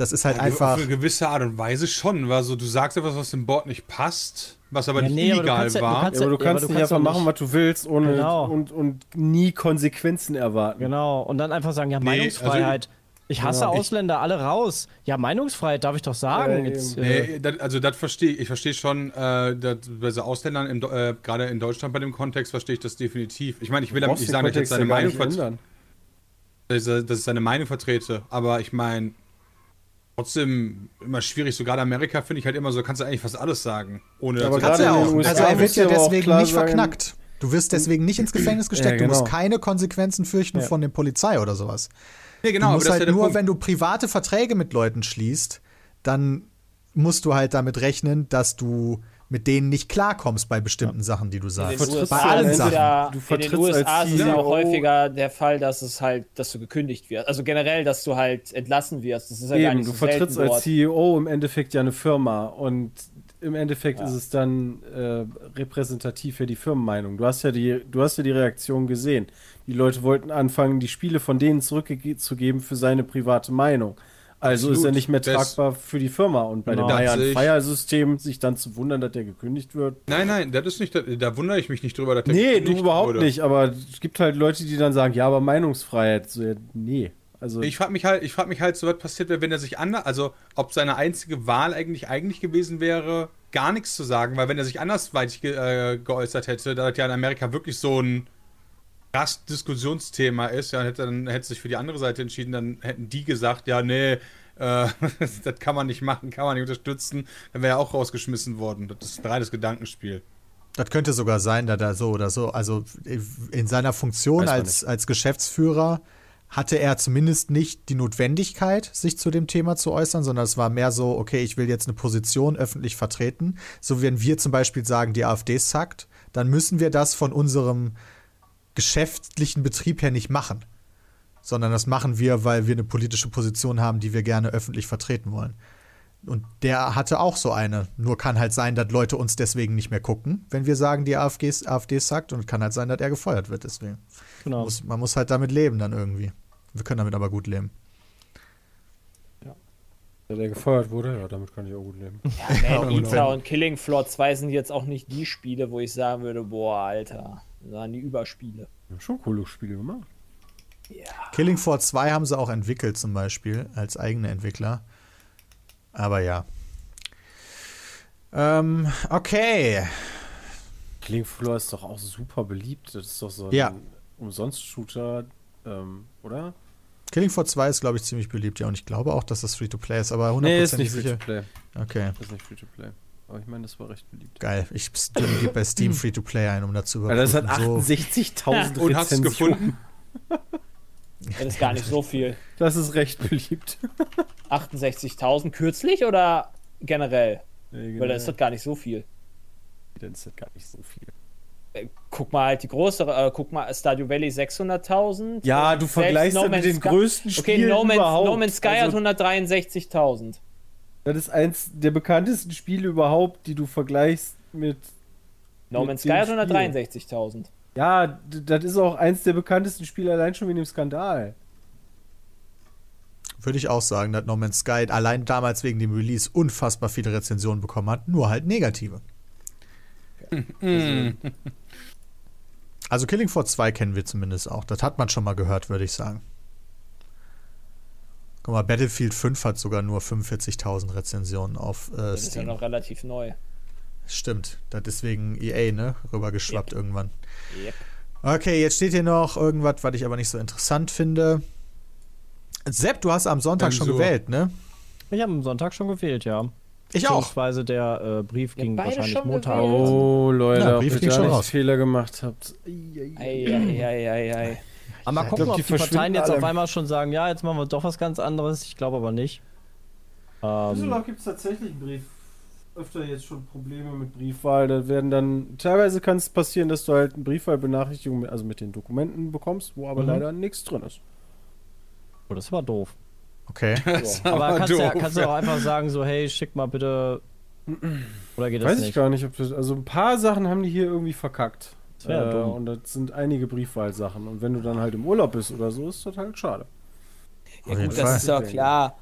das ist halt Ja, einfach. Auf eine gewisse Art und Weise schon, weil so, du sagst etwas, was dem Board nicht passt, was aber Ja, nicht nee, aber illegal du war. kannst Ja, aber du Ja, aber kannst du nicht kannst einfach machen, was du willst, ohne Genau. und, und nie Konsequenzen erwarten. Genau. Und dann einfach sagen, ja, Nee, Meinungsfreiheit. ich hasse Genau. Ausländer, alle raus. Ja, Meinungsfreiheit darf ich doch sagen. Ja, Jetzt, äh, Nee, das, also das verstehe ich. Ich verstehe schon, äh, dass bei so Ausländern, äh, gerade in Deutschland bei dem Kontext, verstehe ich das definitiv. Ich meine, ich will damit nicht sagen, dass ich seine Meinung, vertrete, ich- dass ich seine Meinung vertrete, aber ich meine, trotzdem immer schwierig, so gerade Amerika finde ich halt immer so, kannst du eigentlich fast alles sagen. Ohne Aber du- Hat's gerade ja in auch. Also, er wird du ja aber deswegen nicht sagen- verknackt. Du wirst deswegen nicht ins Gefängnis gesteckt. Du genau. musst keine Konsequenzen fürchten von der Polizei oder sowas. nee, genau, du aber musst halt ja nur, Punkt. wenn du private Verträge mit Leuten schließt, dann musst du halt damit rechnen, dass du mit denen nicht klarkommst bei bestimmten Sachen, die du In sagst. den vertrittst Bei USA, allen Sachen. Du in den vertrittst USA als ist es ja auch CEO häufiger der Fall, dass es halt, dass du gekündigt wirst. Also generell, dass du halt entlassen wirst. Das ist ja gar Eben, nicht du so vertrittst selten als dort. CEO im Endeffekt ja eine Firma und im Endeffekt ist es dann äh, repräsentativ für die Firmenmeinung. Du hast ja die, du hast ja die Reaktion gesehen. Die Leute wollten anfangen, die Spiele von denen zurückzugeben für seine private Meinung. Also ist Absolut. er nicht mehr Das- tragbar für die Firma. Und bei Genau. dem Das Bayern sehe ich. Fire-System sich dann zu wundern, dass der gekündigt wird. Nein, nein, das ist nicht, da, da wundere ich mich nicht drüber. Dass der Nee, du gekündigt überhaupt wurde. nicht. Aber es gibt halt Leute, die dann sagen, ja, aber Meinungsfreiheit. So, ja, nee. Also, Ich frage mich halt, ich frage mich halt, so was passiert wäre, wenn er sich anders, also ob seine einzige Wahl eigentlich eigentlich gewesen wäre, gar nichts zu sagen, weil wenn er sich andersweitig ge äh, geäußert hätte, da das ja in Amerika wirklich so ein krass Diskussionsthema ist, ja, hätte dann hätte sich für die andere Seite entschieden, dann hätten die gesagt, ja, nee, äh, das kann man nicht machen, kann man nicht unterstützen, dann wäre er auch rausgeschmissen worden. Das ist ein reines Gedankenspiel. Das könnte sogar sein, dass er so oder so, also in seiner Funktion als, als Geschäftsführer hatte er zumindest nicht die Notwendigkeit, sich zu dem Thema zu äußern, sondern es war mehr so, okay, ich will jetzt eine Position öffentlich vertreten. So wenn wir zum Beispiel sagen, die AfD sackt, dann müssen wir das von unserem geschäftlichen Betrieb her nicht machen, sondern das machen wir, weil wir eine politische Position haben, die wir gerne öffentlich vertreten wollen. Und der hatte auch so eine. Nur kann halt sein, dass Leute uns deswegen nicht mehr gucken, wenn wir sagen, die AfD, AfD sagt. Und kann halt sein, dass er gefeuert wird deswegen. Genau. Muss, man muss halt damit leben dann irgendwie. Wir können damit aber gut leben. der, der gefeuert wurde, ja, damit kann ich auch gut leben. Ja, Man und Eater und Killing Floor 2 sind jetzt auch nicht die Spiele, wo ich sagen würde, boah, Alter, waren die Überspiele. Haben schon coole Spiele gemacht. Killing Floor 2 haben sie auch entwickelt zum Beispiel, als eigene Entwickler. Aber ja. Ähm, okay. Killing Floor ist doch auch super beliebt. Das ist doch so Ja. ein Umsonst-Shooter, ähm, oder? Killing Floor 2 ist, glaube ich, ziemlich beliebt, ja. Und ich glaube auch, dass das Free-to-Play ist, aber 100% Nee, ist nicht sicher. Free-to-Play. Okay, Ist nicht Free-to-Play. Aber ich meine, das war recht beliebt. geil. Ich gebe bei Steam Free-to-Play ein, um dazu Ja, das hat so. 68.000 Und hast du gefunden? Das ist gar nicht so viel. Das ist recht beliebt. 68.000 kürzlich oder generell? Nee, Weil das ist gar nicht so viel. dann ist das gar nicht so viel. Äh, Guck mal halt die größere, äh, guck mal, Stardew Valley 600.000. Ja, du vergleichst No das mit den Sky- größten Okay, Spielen no Man's, überhaupt. no Man's Sky Also- hat 163.000. Das ist eins der bekanntesten Spiele überhaupt, die du vergleichst mit. No Man's Sky hat Spiel. 163.000. Ja, das ist auch eins der bekanntesten Spiele allein schon wegen dem Skandal. Würde ich auch sagen, dass No Man's Sky allein damals wegen dem Release unfassbar viele Rezensionen bekommen hat, nur halt negative. Also Killing Floor 2 kennen wir zumindest auch. Das hat man schon mal gehört, würde ich sagen. Guck mal, Battlefield 5 hat sogar nur 45.000 Rezensionen auf äh, Das ist ja Steam. noch relativ neu. Stimmt, das ist wegen EA, ne? Rübergeschwappt irgendwann. Yep. Okay, jetzt steht hier noch irgendwas, was ich aber nicht so interessant finde. Sepp, du hast am Sonntag Ähm, schon so. gewählt, ne? Ich habe am Sonntag schon gewählt, ja. Ich auch. Beziehungsweise der äh, Brief ging wahrscheinlich schon Montag. gewählt? Oh, Leute, Ja, ob Brief ihr ging da schon nicht raus. Fehler gemacht habt. Eieieiei. Aber mal Ich gucken, glaub, die ob die Parteien verschwinden jetzt alle. auf einmal schon sagen, ja, jetzt machen wir doch was ganz anderes. Ich glaube aber nicht. Ähm, gibt es tatsächlich Brief. Öfter jetzt schon Probleme mit Briefwahl. Da werden dann. Teilweise kann es passieren, dass du halt eine Briefwahlbenachrichtigung, mit- also mit den Dokumenten bekommst, wo aber Mhm. leider nichts drin ist. oh, das war doof. Okay. Aber Aber kannst, du ja, doof, kannst du auch einfach sagen, so, hey, schick mal bitte. Oder geht das Weiß ich nicht? gar nicht, ob das. Also ein paar Sachen haben die hier irgendwie verkackt. Das ja dumm. und das sind einige Briefwahlsachen. Und wenn du dann halt im Urlaub bist oder so, ist das halt schade. Ja gut, das ist ja klar,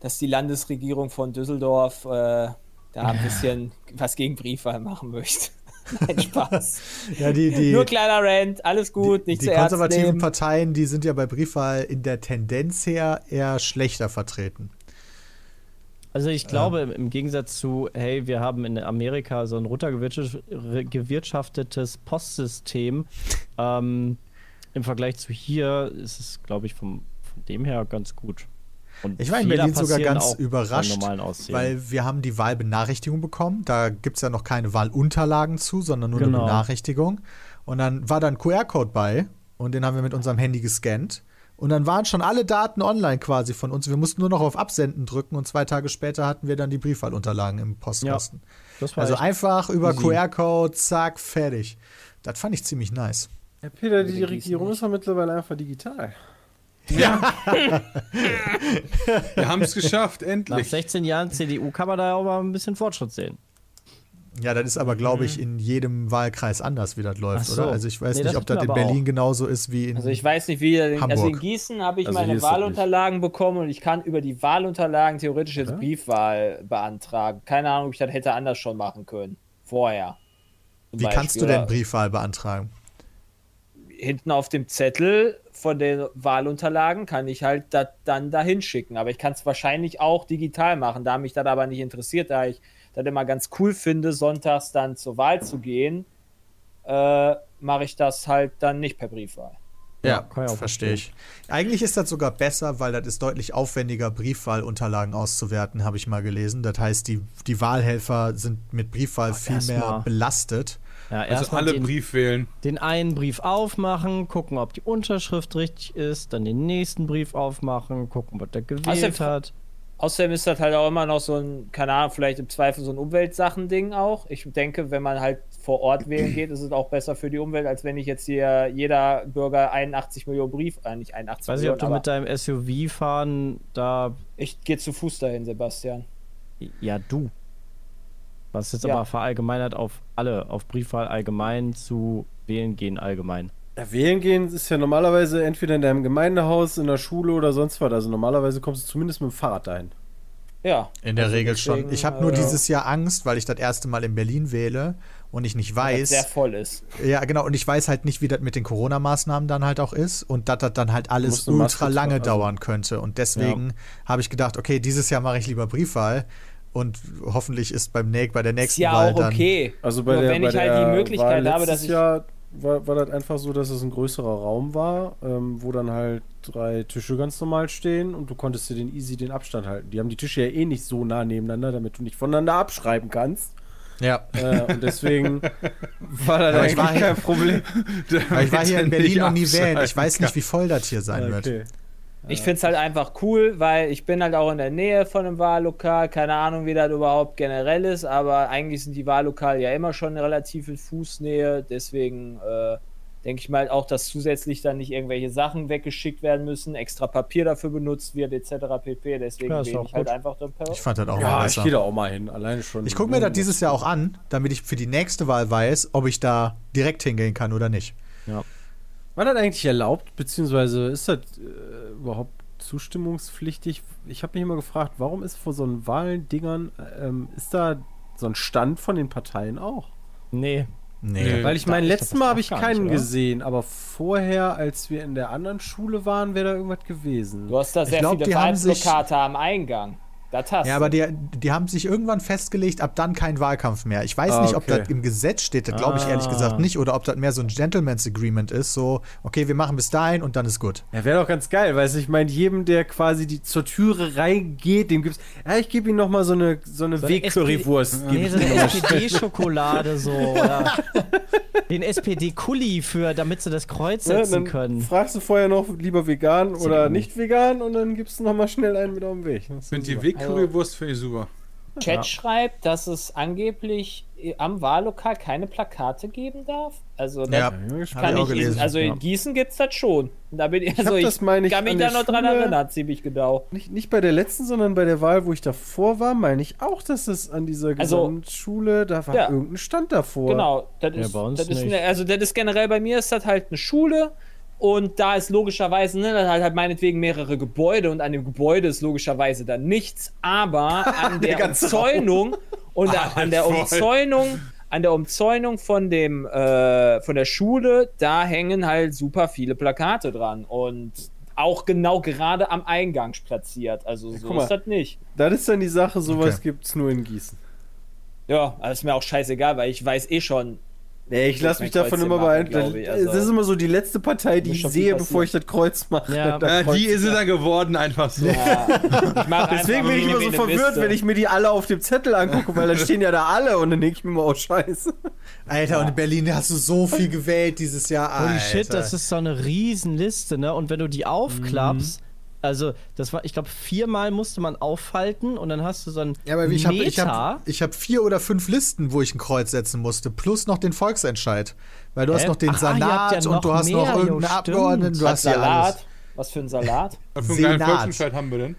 dass die Landesregierung von Düsseldorf äh, da ein bisschen was gegen Briefwahl machen möchte. Nein, Spaß. Ja, die, die, Nur kleiner Rant, alles gut, die, nicht die zu ernst konservativen nehmen. Parteien, die sind ja bei Briefwahl in der Tendenz her eher schlechter vertreten. Also ich glaube, im- im Gegensatz zu, hey, wir haben in Amerika so ein runtergewirtschaftetes Postsystem, ähm, im Vergleich zu hier ist es, glaube ich, vom, von dem her ganz gut. Und Ich war in Berlin sogar ganz überrascht, weil wir haben die Wahlbenachrichtigung bekommen. Da gibt es ja noch keine Wahlunterlagen zu, sondern nur Genau. eine Benachrichtigung. Und dann war da ein QR-Code bei und den haben wir mit unserem Handy gescannt. Und dann waren schon alle Daten online quasi von uns. Wir mussten nur noch auf Absenden drücken und zwei Tage später hatten wir dann die Briefwahlunterlagen im Postkasten. das war Also einfach über. QR-Code, zack, fertig. Das fand ich ziemlich nice. Ja, Peter, die Regierung ist ja mittlerweile einfach digital. Wir haben es geschafft, Nach endlich. 16 Jahren CDU kann man da auch mal ein bisschen Fortschritt sehen. Ja, das ist aber, glaube ich, in jedem Wahlkreis anders, wie das läuft, so. oder? Also ich weiß Nee, nicht, ob das in Berlin auch. genauso ist wie in. Also ich weiß nicht, wie. Also in Hamburg. Gießen habe ich Also meine Wahlunterlagen bekommen und ich kann über die Wahlunterlagen theoretisch jetzt Briefwahl beantragen. Keine Ahnung, ob ich das hätte anders schon machen können. Vorher. Wie kannst du Beispiel. denn Briefwahl beantragen? Hinten auf dem Zettel von den Wahlunterlagen kann ich halt das dann dahin schicken. Aber ich kann es wahrscheinlich auch digital machen. Da mich das aber nicht interessiert, da ich das immer ganz cool finde, sonntags dann zur Wahl zu gehen, äh, mache ich das halt dann nicht per Briefwahl. Ja, auch verstehe ich. Eigentlich ist das sogar besser, weil das ist deutlich aufwendiger, Briefwahlunterlagen auszuwerten, habe ich mal gelesen. Das heißt, die, die Wahlhelfer sind mit Briefwahl viel erst mehr mal. belastet. Ja, Also erstmal alle den, Brief wählen. den einen Brief aufmachen, gucken, ob die Unterschrift richtig ist, dann den nächsten Brief aufmachen, gucken, was der gewählt Außerdem- hat. Außerdem ist das halt auch immer noch so ein, keine Ahnung, vielleicht im Zweifel so ein Umweltsachen-Ding auch. Ich denke, wenn man halt vor Ort wählen geht, ist es auch besser für die Umwelt, als wenn ich jetzt hier jeder Bürger 81 Millionen Brief, äh, nicht 81 Weiß nicht, ob Millionen, du aber mit deinem SUV fahren da. ich gehe zu Fuß dahin, Sebastian. Ja, du. Was jetzt Ja. aber verallgemeinert auf alle, auf Briefwahl allgemein zu wählen gehen allgemein. Ja, wählen gehen ist ja normalerweise entweder in deinem Gemeindehaus, in der Schule oder sonst was. Also normalerweise kommst du zumindest mit dem Fahrrad dahin. Ja. In der Also Regel deswegen, schon. Ich habe nur äh, dieses Jahr Angst, weil ich das erste Mal in Berlin wähle und ich nicht weil weiß. es sehr voll ist. Ja, genau. Und ich weiß halt nicht, wie das mit den Corona-Maßnahmen dann halt auch ist und dass das dann halt alles ultra lange also- dauern könnte. Und deswegen habe ich gedacht, okay, dieses Jahr mache ich lieber Briefwahl und hoffentlich ist beim Nä bei der Ist nächsten ja Wahl auch dann. okay. Also bei Nur der, wenn bei ich halt der die Möglichkeit Wahl habe, dass ich. Jahr war, war das einfach so, dass es ein größerer Raum war, ähm, wo dann halt drei Tische ganz normal stehen und du konntest dir den easy den Abstand halten. Die haben die Tische ja eh nicht so nah nebeneinander, damit du nicht voneinander abschreiben kannst. Ja. Äh, und deswegen war das eigentlich war- kein Problem. Weil ich war hier in Berlin noch nie wählen. Ich weiß nicht, wie voll das hier sein wird. Ich finde es halt einfach cool, weil ich bin halt auch in der Nähe von einem Wahllokal. Keine Ahnung, wie das überhaupt generell ist, aber eigentlich sind die Wahllokale ja immer schon relativ in Fußnähe. Deswegen äh, denke ich mal auch, dass zusätzlich dann nicht irgendwelche Sachen weggeschickt werden müssen, extra Papier dafür benutzt wird, etc. pp. Deswegen Ja, wähle ich halt einfach dann per. Ich fand das auch mal Ja, ich besser. gehe da auch mal hin, alleine schon. Ich gucke mir das dieses Jahr auch an, damit ich für die nächste Wahl weiß, ob ich da direkt hingehen kann oder nicht. War das eigentlich erlaubt, beziehungsweise ist das äh, überhaupt zustimmungspflichtig? Ich habe mich immer gefragt, warum ist vor so einen Wahlendingern, ähm, ist da so ein Stand von den Parteien auch? Nee. Nee. Nee. Weil ich meine, ich letztes Mal habe ich keinen nicht, gesehen, aber vorher, als wir in der anderen Schule waren, wäre da irgendwas gewesen. Du hast da sehr glaub, viele Wahlplakate am Eingang. Das hast Ja, aber die, die haben sich irgendwann festgelegt, ab dann kein Wahlkampf mehr. Ich weiß Ah, nicht, ob okay. das im Gesetz steht, das glaube ich ehrlich Ah. gesagt nicht, oder ob das mehr so ein Gentleman's Agreement ist, so, okay, wir machen bis dahin und dann ist gut. Ja, wäre doch ganz geil, weil ich meine, jedem, der quasi die, zur Türe reingeht, dem gibt's, ja, ich gebe ihm noch mal so eine, so eine eine Weg-Currywurst. geb Nee, ich so eine. SPD-Schokolade so. Oder den SPD-Kuli für, damit sie das Kreuz setzen dann können. fragst du vorher noch, lieber vegan oder nicht vegan und dann gibst du noch mal schnell einen mit auf den Weg. Das Ich ist super. Wegcurrywurst finde ich super. Chat Ja. schreibt, dass es angeblich äh, am Wahllokal keine Plakate geben darf. Also das Ja, Ja, kann ich ich, auch gelesen, also ja. in Gießen gibt es das schon. Da bin ich, hab also ich, das, meine ich, kann mich da noch dran erinnern, ziemlich genau. Nicht, nicht bei der letzten, sondern bei der Wahl, wo ich davor war, meine ich auch, dass es an dieser Also- Gesamtschule, da war Ja. irgendein Stand davor. Genau, das Ja, ist, bei uns das ist nicht. eine, also das ist generell bei mir ist das halt eine Schule und da ist logischerweise, ne, das hat halt meinetwegen mehrere Gebäude und an dem Gebäude ist logischerweise dann nichts, aber an der, ganze Umzäunung und Alles an der voll. Umzäunung, an der Umzäunung von dem äh, von der Schule, da hängen halt super viele Plakate dran und auch genau gerade am Eingang platziert. Also so guck mal. ist das nicht. Das ist dann die Sache, sowas Okay. gibt's nur in Gießen. Ja, aber ist mir auch scheißegal, weil ich weiß eh schon, Nee, ich lasse mich davon immer glaub ich, also. das ist immer so die letzte Partei, die ich sehe, bevor ich das Kreuz mache. Ja. Da Kreuz- die ist sie da geworden, einfach so. Ja. Deswegen einfach bin ich immer so verwirrt, wenn ich mir die alle auf dem Zettel angucke, weil dann stehen ja da alle und dann denke ich mir immer, oh Scheiße. Alter, und in Berlin hast du so viel gewählt dieses Jahr. Holy Alter. shit, das ist so eine Riesenliste, ne? Und wenn du die Mhm. Also das war, ich glaube, viermal musste man aufhalten und dann hast du so ein Ja, aber ich habe ich hab, ich hab vier oder fünf Listen, wo ich ein Kreuz setzen musste, plus noch den Volksentscheid. Weil du hast Hä? noch den Ach, Sanat ja und du hast noch irgendeinen. Abgeordneten, du Was hast ja alles. Salat? Was für ein Salat? Was für einen Senat. Volksentscheid haben wir denn?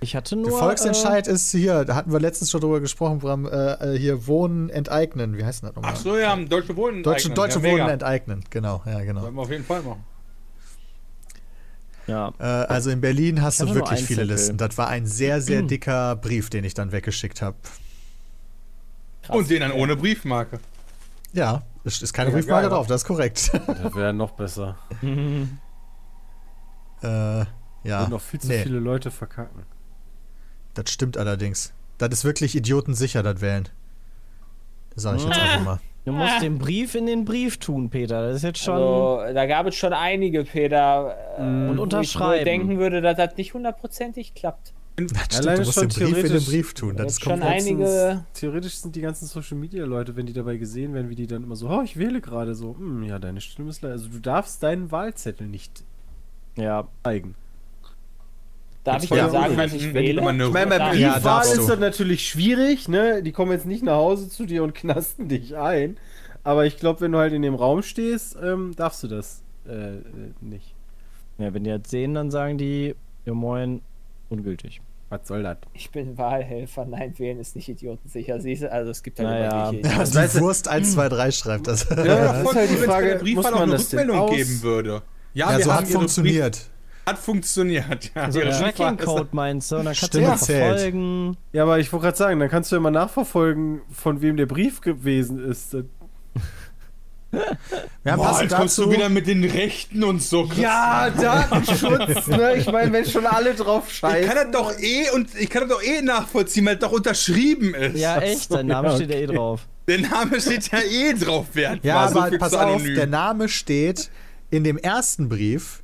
Ich hatte nur. Der Volksentscheid ist hier, da hatten wir letztens schon drüber gesprochen, Bram, äh, äh, hier Wohnen enteignen. Wie heißt denn das nochmal? Ach so, ja, Deutsche Wohnen. Deutsche, eignen. Deutsche ja, Wohnen enteignen, genau, ja, genau. Sollten wir auf jeden Fall machen. Ja. Äh, also in Berlin hast du wirklich viele Zettel. Listen. Das war ein sehr, sehr dicker Brief, den ich dann weggeschickt habe. Und den dann ohne Briefmarke. Ja, es ist keine Ja, Briefmarke geil. drauf, das ist korrekt. Das wäre noch besser. äh, ja. Würden noch viel zu nee, viele Leute verkacken. das stimmt allerdings. Das ist wirklich idiotensicher, das Wählen. Sag ich jetzt einfach mal. Du musst den Brief in den Brief tun, Peter. Das ist jetzt schon. Also, da gab es schon einige, Peter. äh, Und wo Ich wohl unterschreiben. denken würde, dass das nicht hundertprozentig klappt. Das stimmt, Alleine du musst schon den Brief in den Brief tun. Das ist schon einige. Theoretisch sind die ganzen Social Media Leute, wenn die dabei gesehen werden, wie die dann immer so, oh, ich wähle gerade so, hm, ja, deine Stimme ist leider. Also du darfst deinen Wahlzettel nicht ja. zeigen. Darf ich dir sagen, wenn- was ich wähle? Ich meine, bei Briefwahl ist das natürlich schwierig, ne? Die kommen jetzt nicht nach Hause zu dir und knasten dich ein. Aber ich glaube, wenn du halt in dem Raum stehst, ähm, darfst du das äh, äh, nicht. ja, wenn die jetzt sehen, dann sagen die, ja moin, ungültig. Was soll das? Ich bin Wahlhelfer. Nein, wählen ist nicht idiotensicher. Siehst du, also es gibt halt Naja. immer welche. Ja, Das die Wurst 1, 2, 3 schreibt das. Ja, Ja, das ist halt die wenn es bei Frage, der Briefwahl auch man eine Rückmeldung geben würde. Ja, Ja, wir so haben hat funktioniert. Brief- Hat funktioniert, ja. Also Ihre Briefwahl Tracking ist- Code meinst du? Und dann kannst Stimme du ja verfolgen. Ja, aber ich wollte gerade sagen, dann kannst du ja mal nachverfolgen, von wem der Brief gewesen ist. Wir haben Boah, passend jetzt kommst du wieder mit den Rechten und so. Ja, Datenschutz, ne? Ich meine, wenn schon alle drauf Ich scheißen. kann das doch eh und ich kann das doch eh nachvollziehen, weil das doch unterschrieben ist. Ja, echt, dein Name ja, steht ja eh drauf. Der Name steht ja eh drauf, Bernd. Ja, War so aber viel pass auf, der Name steht in dem ersten Brief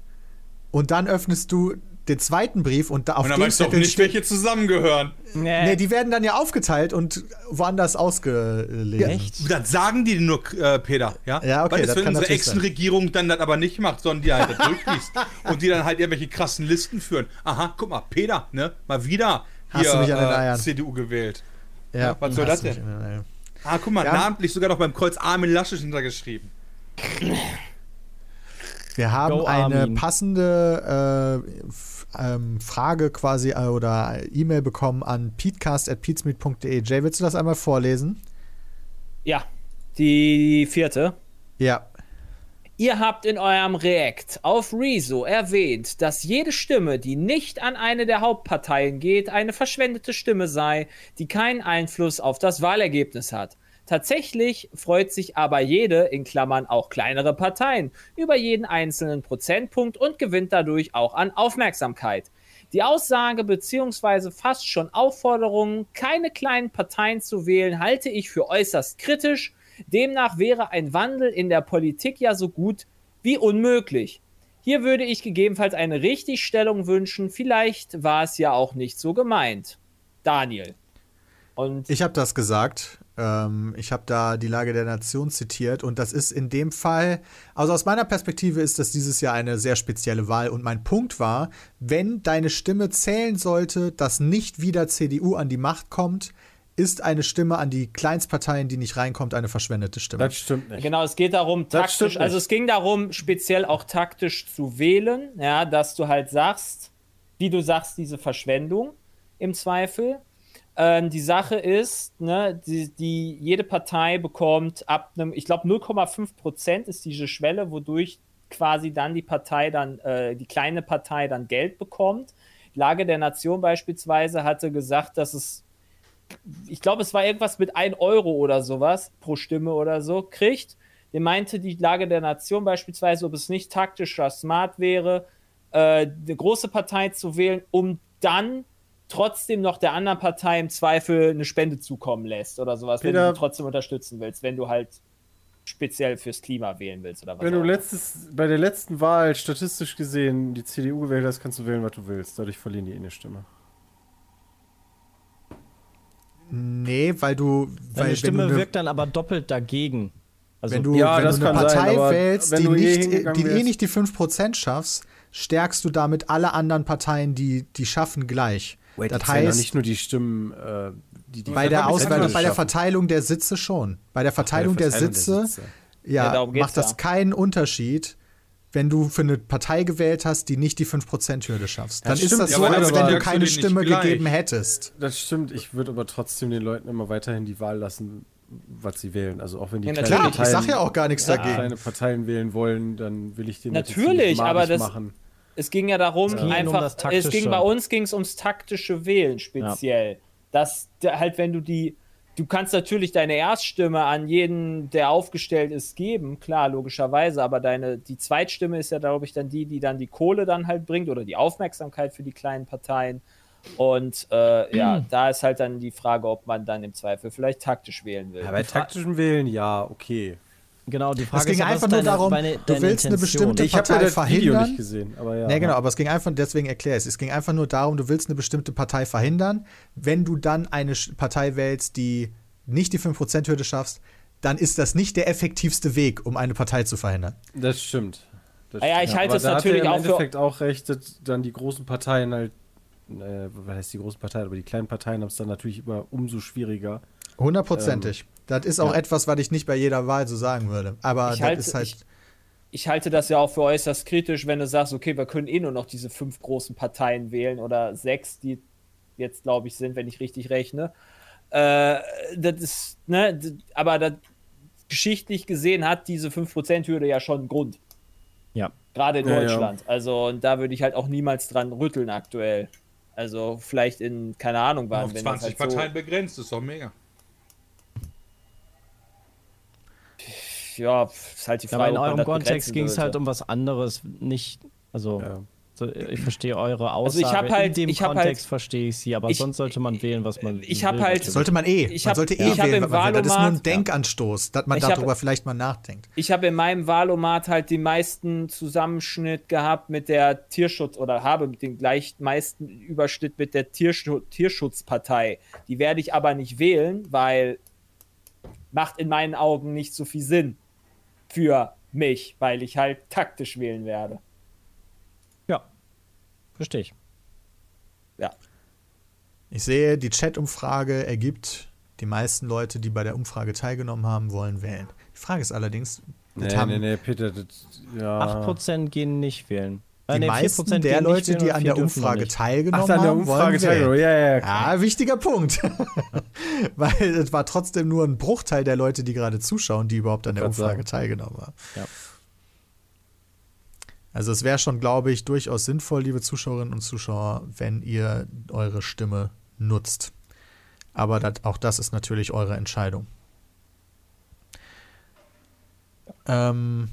und dann öffnest du den zweiten Brief und da auf Und dann dem weißt du auch nicht, welche zusammengehören. Nee, die werden dann ja aufgeteilt und woanders ausgelesen. Echt? Das sagen die nur, äh, Peter, ja? Ja, okay, Weil das das, wenn unsere. Ex-Regierung dann das aber nicht macht, sondern die halt das durchliest und die dann halt irgendwelche krassen Listen führen. Aha, guck mal, Peter, ne? Mal wieder Hast hier du mich an den äh. CDU gewählt. Ja, was soll das denn? Ah, guck mal, Ja. namentlich sogar noch beim Kreuz Armin Laschet hintergeschrieben. Wir haben Go, eine Armin. passende äh, ähm, Frage quasi äh, oder E-Mail bekommen an peatcast.peatsmeet.de. Jay, willst du das einmal vorlesen? Ja, die vierte. Ja. Ihr habt in eurem React auf Rezo erwähnt, dass jede Stimme, die nicht an eine der Hauptparteien geht, eine verschwendete Stimme sei, die keinen Einfluss auf das Wahlergebnis hat. Tatsächlich freut sich aber jede, in Klammern auch kleinere Parteien, über jeden einzelnen Prozentpunkt und gewinnt dadurch auch an Aufmerksamkeit. Die Aussage bzw. fast schon Aufforderung, keine kleinen Parteien zu wählen, halte ich für äußerst kritisch. Demnach wäre ein Wandel in der Politik ja so gut wie unmöglich. Hier würde ich gegebenenfalls eine Richtigstellung wünschen. Vielleicht war es ja auch nicht so gemeint. Daniel. Und Ich habe das gesagt. Ähm, ich habe da die Lage der Nation zitiert und das ist in dem Fall, also aus meiner Perspektive ist das dieses Jahr eine sehr spezielle Wahl und mein Punkt war, wenn deine Stimme zählen sollte, dass nicht wieder CDU an die Macht kommt, ist eine Stimme an die Kleinstparteien, die nicht reinkommt, eine verschwendete Stimme. Das stimmt nicht. Genau, es geht darum, taktisch, also es ging darum, speziell auch taktisch zu wählen, ja, dass du halt sagst, wie du sagst, diese Verschwendung im Zweifel. Ähm, die Sache ist, ne, die, die, jede Partei bekommt ab einem, ich glaube 0,5 Prozent ist diese Schwelle, wodurch quasi dann die Partei dann, äh, die kleine Partei dann Geld bekommt. Lage der Nation beispielsweise hatte gesagt, dass es ich glaube, es war irgendwas mit 1 Euro oder sowas pro Stimme oder so, kriegt. Der meinte die Lage der Nation beispielsweise, ob es nicht taktisch oder smart wäre, äh, eine große Partei zu wählen, um dann trotzdem noch der anderen Partei im Zweifel eine Spende zukommen lässt oder sowas, wenn Peter- du sie trotzdem unterstützen willst, wenn du halt speziell fürs Klima wählen willst oder was. Wenn du letztes, bei der letzten Wahl statistisch gesehen die CDU gewählt hast, kannst du wählen, was du willst. Dadurch verlieren die eh eine Stimme. nee, weil du, weil Deine Stimme wenn du, ne- wirkt dann aber doppelt dagegen. Also, wenn du, Ja, wenn das du eine sein, Partei aber wählst, wenn die, du eh nicht, die eh nicht die 5% schaffst, stärkst du damit alle anderen Parteien, die, die schaffen, gleich. Das heißt, nicht nur die Stimmen, äh, die, die bei der, Auswahl, bei der. Verteilung der Sitze schon. Bei der Bei der Verteilung der Verteilung Sitze, Ja, ja, macht das ja. keinen Unterschied, wenn du für eine Partei gewählt hast, die nicht die 5%-Hürde schaffst. Dann ist stimmt, das ja, so, als wenn du keine Stimme gegeben hättest. Das stimmt, ich würde aber trotzdem den Leuten immer weiterhin die Wahl lassen, was sie wählen. Also auch wenn die Ja, Klar, Natürlich. ich sag ja auch gar nichts dagegen. kleine Parteien wählen wollen, dann will ich den Natürlich, aber das- machen. Es ging ja darum, ging um einfach, das es ging bei uns ging es ums taktische Wählen speziell. Dass der, halt, wenn du die, du kannst natürlich deine Erststimme an jeden, der aufgestellt ist, geben, klar, logischerweise, aber deine, die Zweitstimme ist ja, glaube ich, dann die, die dann die Kohle dann halt bringt oder die Aufmerksamkeit für die kleinen Parteien. Und äh, ja, da ist halt dann die Frage, ob man dann im Zweifel vielleicht taktisch wählen will. Ja, bei taktischen Wählen, ja, okay. Genau, die Frage Es ging ist einfach nur deine, darum, deine, du deine willst eine Intention? bestimmte Ich habe ja Partei das Video verhindern? nicht gesehen, aber ja. Nee, genau, aber es ging einfach, deswegen erkläre ich es. Es ging einfach nur darum, du willst eine bestimmte Partei verhindern. Wenn du dann eine Partei wählst, die nicht die 5%-Hürde schaffst, dann ist das nicht der effektivste Weg, um eine Partei zu verhindern. Das stimmt. Das Ah ja, ich halte es natürlich auch im für- Endeffekt auch recht, dass dann die großen Parteien halt, äh, was heißt die großen Parteien, aber die kleinen Parteien haben es dann natürlich immer umso schwieriger. Hundertprozentig. das ist auch ja. etwas, was ich nicht bei jeder Wahl so sagen würde. Aber Ich das halte- ist halt. ich- ich halte das ja auch für äußerst kritisch, wenn du sagst, okay, wir können eh nur noch diese fünf großen Parteien wählen oder sechs, die jetzt, glaube ich, sind, wenn ich richtig rechne. Äh, das ist, ne, d- aber das, geschichtlich gesehen hat diese 5%-Hürde ja schon einen Grund. Ja. Gerade in Ja, ja. Deutschland. Also, und da würde ich halt auch niemals dran rütteln aktuell. Also, vielleicht in, keine Ahnung, wann. Auf wenn das 20 halt so- Parteien begrenzt, ist doch mega. Ja, ist halt die Frage. aber in man eurem Kontext ging es halt um was anderes, nicht, also Ja. so, ich verstehe eure Also ich Aussage. hab halt- in dem ich hab Kontext halt- verstehe ich sie, aber ich- sonst sollte man wählen, was man ich will, halt-. Sollte man eh. Ich man hab- sollte eh ich wählen, man will. Das ist nur ein Denkanstoß, dass man Ich hab- darüber vielleicht mal nachdenkt. Ich habe in meinem Wahlomat halt den meisten Zusammenschnitt gehabt mit der Tierschutz oder habe den gleich meisten Überschnitt mit der Tierschu Tierschutzpartei. Die werde ich aber nicht wählen, weil macht in meinen Augen nicht so viel Sinn für mich, weil ich halt taktisch wählen werde. Ja, verstehe ich. Ja. Ich sehe, die Chat-Umfrage ergibt, die meisten Leute, die bei der Umfrage teilgenommen haben, wollen wählen. Die Frage ist allerdings, Nee, haben nee, nee, Peter, das, ja. 8% gehen nicht wählen. Die nee, meisten 4% der Leute, die an der Umfrage teilgenommen Ach, an der haben, Umfrage teilgenommen. Ja, ja. Ja, wichtiger Punkt. Weil es war trotzdem nur ein Bruchteil der Leute, die gerade zuschauen, die überhaupt an der Umfrage teilgenommen haben. Ja. Also es wäre schon, glaube ich, durchaus sinnvoll, liebe Zuschauerinnen und Zuschauer, wenn ihr eure Stimme nutzt. Aber das, auch das ist natürlich eure Entscheidung. Ähm,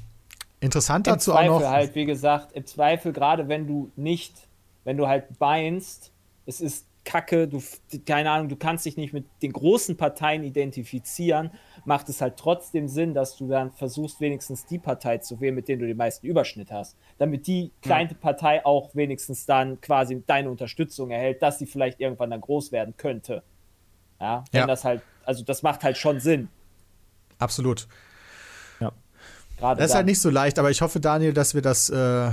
interessant Im dazu auch Zweifel noch. halt, wie gesagt, im Zweifel, gerade wenn du nicht, wenn du halt beinst, es ist Kacke, du, keine Ahnung, du kannst dich nicht mit den großen Parteien identifizieren, macht es halt trotzdem Sinn, dass du dann versuchst, wenigstens die Partei zu wählen, mit der du den meisten Überschnitt hast. Damit die kleine Partei auch wenigstens dann quasi deine Unterstützung erhält, dass sie vielleicht irgendwann dann groß werden könnte. Ja, wenn Ja. das halt, also das macht halt schon Sinn. Absolut. Gerade Das ist dann. halt nicht so leicht, aber ich hoffe, Daniel, dass wir das äh,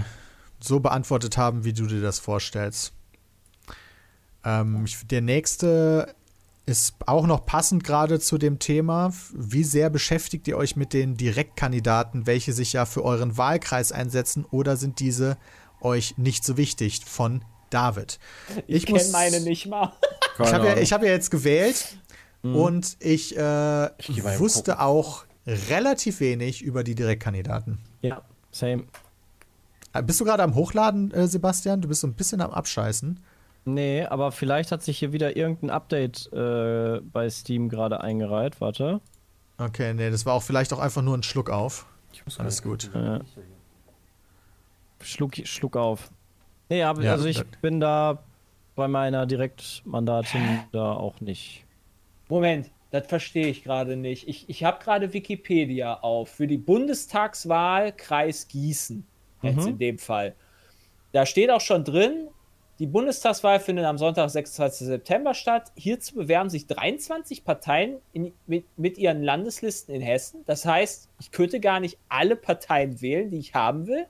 so beantwortet haben, wie du dir das vorstellst. Ähm, ich, der nächste ist auch noch passend gerade zu dem Thema. Wie sehr beschäftigt ihr euch mit den Direktkandidaten, welche sich ja für euren Wahlkreis einsetzen, oder sind diese euch nicht so wichtig? Von David. ich kenne meine nicht mal. Ich habe ja, ich hab ja jetzt gewählt und ich, äh, mal wusste auch relativ wenig über die Direktkandidaten. Ja, same. Äh, Bist du gerade am Hochladen, äh, Sebastian? Du bist so ein bisschen am Abscheißen. Nee, aber vielleicht hat sich hier wieder irgendein Update äh, bei Steam gerade eingereiht. Warte. Okay, nee, das war auch vielleicht auch einfach nur ein Schluck auf. Ich muss Alles gut. Ja. Schluck, Schluck auf. Nee, aber Ja, also ich bin da bei meiner Direktmandatin da auch nicht. Moment, das verstehe ich gerade nicht. Ich, ich habe gerade Wikipedia auf für die Bundestagswahl Kreis Gießen. Jetzt Mhm. in dem Fall. Da steht auch schon drin, die Bundestagswahl findet am Sonntag, 26. September statt. Hierzu bewerben sich 23 Parteien in, mit, mit ihren Landeslisten in Hessen. Das heißt, ich könnte gar nicht alle Parteien wählen, die ich haben will.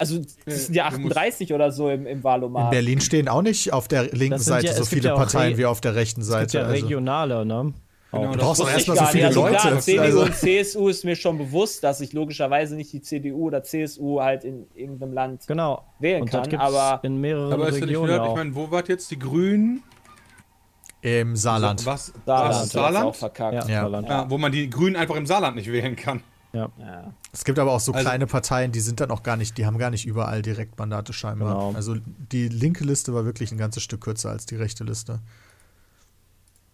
Also, das sind ja du musst- 38 oder so im, im In Wahlomat. Berlin stehen auch nicht auf der linken Seite ja- so viele ja Parteien wie auf der rechten Es gibt Seite. ja also. regionale, ne? Genau, Du brauchst doch ich erstmal so viele. Also Leute. Klar, CDU Also- und CSU ist mir schon bewusst, dass ich logischerweise nicht die CDU oder CSU halt in irgendeinem Land Genau. wählen Und kann, aber- in mehreren Aber ist ja nicht Regionen auch. ich meine, wo wart jetzt die Grünen? Im Saarland. Was? da was Saarland? auch verkackt. ja, Ja. Saarland. Ja, wo man die Grünen einfach im Saarland nicht wählen kann. Ja. Ja. Es gibt aber auch so Also- kleine Parteien, die sind dann auch gar nicht, die haben gar nicht überall Direktmandate scheinbar. Genau. Also die linke Liste war wirklich ein ganzes Stück kürzer als die rechte Liste.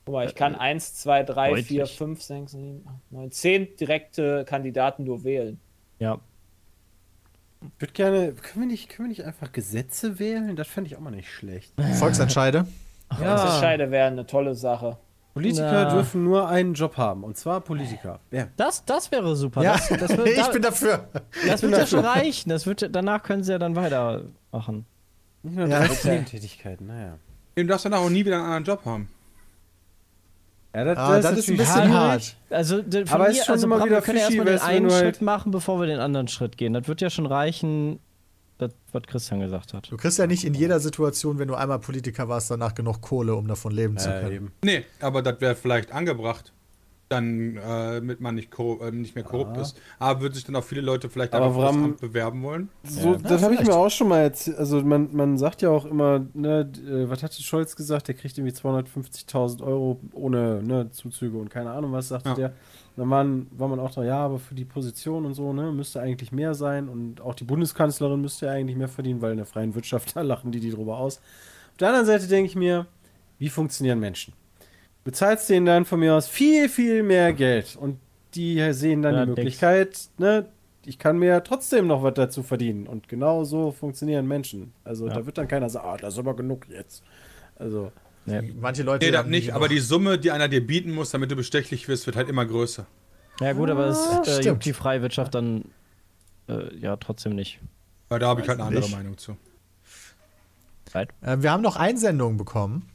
Guck mal, ich kann 1, 2, 3, Deutlich. 4, 5, 6, 7, 8, 9, 10 direkte Kandidaten nur wählen. ja. Ich würde gerne, können wir, nicht, können wir nicht einfach Gesetze wählen? Das fände ich auch mal nicht schlecht. Volksentscheide. Das Scheide wäre eine tolle Sache. Politiker Na. dürfen nur einen Job haben, und zwar Politiker. Ja. Das, das wäre super. Ja, Das, das wird, ich da, bin dafür. das wird ja schon reichen. Das wird, danach können sie ja dann weitermachen. Nicht nur Ja. 13 Nebentätigkeiten, naja. Du darfst danach auch nie wieder einen anderen Job haben. Ja, das, Ah, das ist ein bisschen hart. Also, von Aber mir, ist schon also immer Bram, wieder wir können fishy, erstmal den einen Schritt halt- machen, bevor wir den anderen Schritt gehen. Das wird ja schon reichen, das, was Christian gesagt hat. Du kriegst ja nicht in jeder Situation, wenn du einmal Politiker warst, danach genug Kohle, um davon leben zu Ja, können. eben. Nee, aber das wäre vielleicht angebracht. Dann, äh, damit man nicht, äh, nicht mehr korrupt ist. Aber würden sich dann auch viele Leute vielleicht Aber das Bram- Amt bewerben wollen? So, Ja. das habe ich mir auch schon mal erzählt. Also man, man sagt ja auch immer, ne, äh, was hatte Scholz gesagt? Der kriegt irgendwie 250.000 Euro ohne ne, Zuzüge und keine Ahnung, was sagte Ja. der. Dann waren, war man auch da, ja, aber für die Position und so, ne, müsste eigentlich mehr sein. Und auch die Bundeskanzlerin müsste ja eigentlich mehr verdienen, weil in der freien Wirtschaft, da lachen die die drüber aus. Auf der anderen Seite denke ich mir, wie funktionieren Menschen? Du bezahlst denen dann von mir aus viel, viel mehr Geld und die sehen dann Ja, die nix. Möglichkeit, ne, ich kann mir ja trotzdem noch was dazu verdienen. Und genau so funktionieren Menschen. Also Ja. da wird dann keiner sagen, ah, das ist aber genug jetzt. Also, Manche Leute Nee, das nicht, aber die Summe, die einer dir bieten muss, damit du bestechlich wirst, wird halt immer größer. Ja, gut, aber es Ah, äh, juckt die freie Wirtschaft dann äh, ja trotzdem nicht. Weil da habe ich halt eine andere nicht. Meinung zu. Äh, wir haben noch Einsendungen bekommen.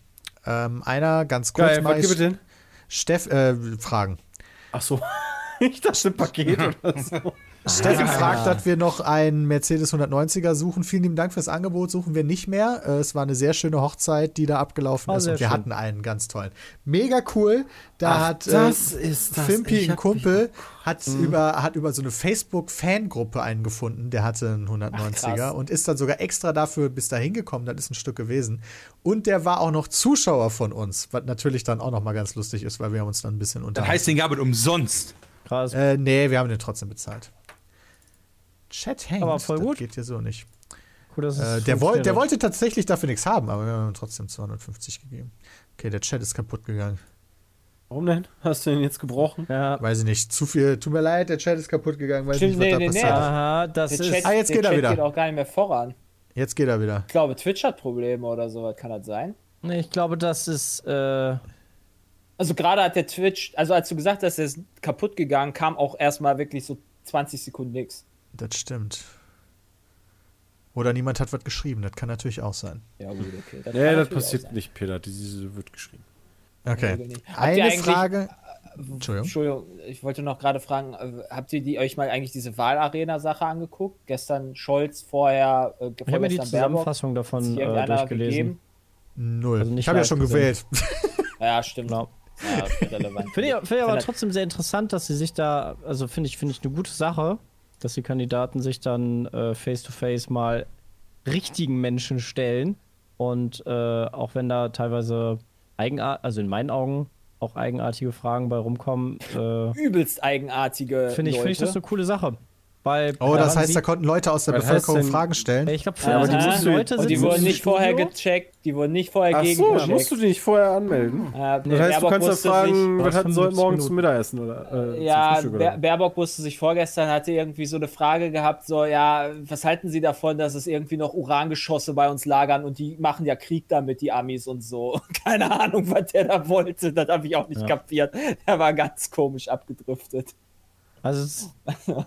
Ähm, einer ganz kurz geil, mal. was denn? Steff, äh, Fragen. Ach so. ich dachte, ein Paket oder so. Steffi fragt, dass wir noch einen Mercedes 190er suchen. Vielen lieben Dank fürs Angebot. Suchen wir nicht mehr. Äh, Es war eine sehr schöne Hochzeit, die da abgelaufen War ist. Und wir schön. hatten einen ganz tollen. Mega cool. Da Ach, hat das äh, ist das. Fimpi, ein Kumpel, hat, über, hat über so eine Facebook-Fangruppe einen gefunden. Der hatte einen 190er krass. und ist dann sogar extra dafür bis dahin gekommen. Das ist ein Stück gewesen. Und der war auch noch Zuschauer von uns, was natürlich dann auch noch mal ganz lustig ist, weil wir haben uns dann ein bisschen Das unterhalten. heißt, den gab es umsonst. Krass. Äh, nee, wir haben den trotzdem bezahlt. Chat hängt. Aber voll das gut. geht hier so nicht. es Äh, der, woll, der wollte tatsächlich dafür nichts haben, aber wir haben ihm trotzdem 250 gegeben. Okay, der Chat ist kaputt gegangen. Warum denn? Hast du den jetzt gebrochen? Ja. Weiß ich nicht. Zu viel. Tut mir leid, der Chat ist kaputt gegangen. Weiß Stimmt, nicht, was nee, da nee, nee. passiert. Aha, das Der ist. Chat, Ah, jetzt geht er Chat wieder. geht auch gar nicht mehr voran. Jetzt geht er wieder. Ich glaube, Twitch hat Probleme oder sowas. Kann das sein? Nee, ich glaube, das ist. Äh, Also gerade hat der Twitch, also als du gesagt hast, er ist kaputt gegangen, kam auch erstmal wirklich so 20 Sekunden nix. Das stimmt. Oder niemand hat was geschrieben. Das kann natürlich auch sein. Ja, gut, okay. Nee, kann das passiert nicht, Peter. Diese wird geschrieben. Okay. Eine Frage. Entschuldigung. Entschuldigung, ich wollte noch gerade fragen, äh, habt ihr die, euch mal eigentlich diese Wahlarena-Sache angeguckt? Gestern Scholz, vorher äh, ich habe mir die Baerbock. Zusammenfassung Hat davon äh, durchgelesen. gegeben? Null. Also nicht ich habe ja schon gesehen. gewählt. Ja, stimmt. Genau. Ja, relevant. Finde ich, finde ich aber trotzdem sehr interessant, dass sie sich da, also finde ich, finde ich eine gute Sache, dass die Kandidaten sich dann äh, face-to-face mal richtigen Menschen stellen und äh, auch wenn da teilweise eigenart, also in meinen Augen auch eigenartige Fragen bei rumkommen, äh, übelst eigenartige finde ich, finde ich das eine coole Sache. Weil Oh, das heißt, da konnten Leute aus der Was Bevölkerung denn- Fragen stellen. ich glaube, Ja, aber die Leute und die wurden nicht vorher gecheckt, die wurden nicht vorher Ach gegen so, musst du dich nicht vorher anmelden. Äh, Das heißt, du kannst ja fragen, was hatten sie heute 75 Morgen Minuten. zum Mittagessen oder äh, zum Ja, Frühstück oder? Baer Baerbock musste sich vorgestern, hatte irgendwie so eine Frage gehabt, so, ja, was halten Sie davon, dass es irgendwie noch Urangeschosse bei uns lagern und die machen ja Krieg damit, die Amis und so. Keine Ahnung, was der da wollte, das habe ich auch nicht Ja. kapiert. Der war ganz komisch abgedriftet. Also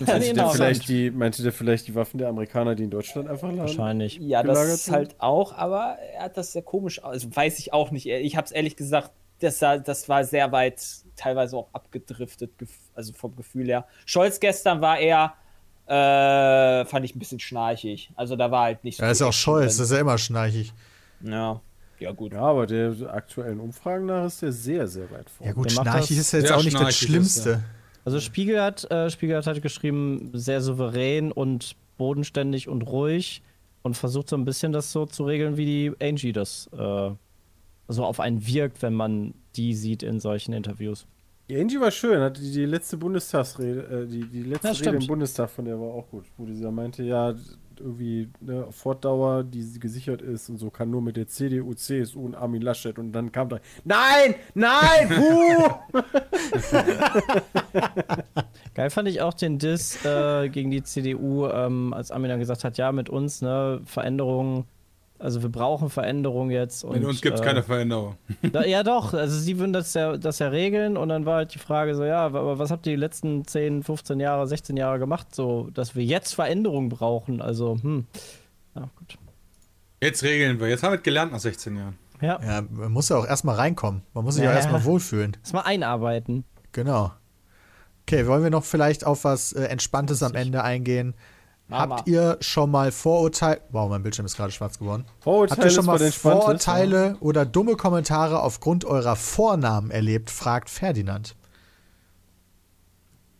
Meinte der, vielleicht die, meinte der vielleicht die Waffen der Amerikaner, die in Deutschland einfach lagen? wahrscheinlich. Ja, das sind? halt auch, aber er hat das sehr komisch, also weiß ich auch nicht. Ich habe es ehrlich gesagt, das, das war sehr weit, teilweise auch abgedriftet, also vom Gefühl her. Scholz gestern war eher, äh, fand ich ein bisschen schnarchig. Also da war halt nicht so Ja, ist ja auch Scholz, das ist ja immer schnarchig. Ja. Ja, gut. Ja, aber der aktuellen Umfragen nach ist der sehr, sehr weit vorne. Ja gut, Der schnarchig ist ja jetzt auch nicht das schnarchig ist, Schlimmste. Also Spiegel hat, äh, Spiegel hat halt geschrieben, sehr souverän und bodenständig und ruhig und versucht so ein bisschen das so zu regeln, wie die Angie das äh, so auf einen wirkt, wenn man die sieht in solchen Interviews. Die Angie war schön, hat die, die letzte Bundestagsrede, äh, die, die letzte Ja, Rede im Bundestag von der war auch gut, wo da meinte, ja, irgendwie eine Fortdauer, die gesichert ist und so, kann nur mit der CDU, CSU und Armin Laschet und dann kam da, nein, nein, Buh! Geil fand ich auch den Diss äh, gegen die CDU, ähm, als Armin dann gesagt hat, ja, mit uns, ne, Veränderungen, also wir brauchen Veränderungen jetzt. Und, In uns gibt es äh, keine Veränderung. Da, ja, doch. Also, sie würden das ja, das ja regeln und dann war halt die Frage so: Ja, aber was habt ihr die letzten 10, 15 Jahre, 16 Jahre gemacht, so dass wir jetzt Veränderungen brauchen? Also, hm. Ja, gut. Jetzt regeln wir. Jetzt haben wir es gelernt nach 16 Jahren. Ja, Ja, man muss ja auch erstmal reinkommen. Man muss sich Ja. ja erstmal wohlfühlen. erst mal einarbeiten. Genau. Okay, wollen wir noch vielleicht auf was äh, Entspanntes am Ende eingehen? Mama. Habt ihr schon mal Vorurteile. Wow, mein Bildschirm ist gerade schwarz geworden. Vorurteile Habt ihr schon ist mal Vorurteile oder dumme Kommentare aufgrund eurer Vornamen erlebt? fragt Ferdinand.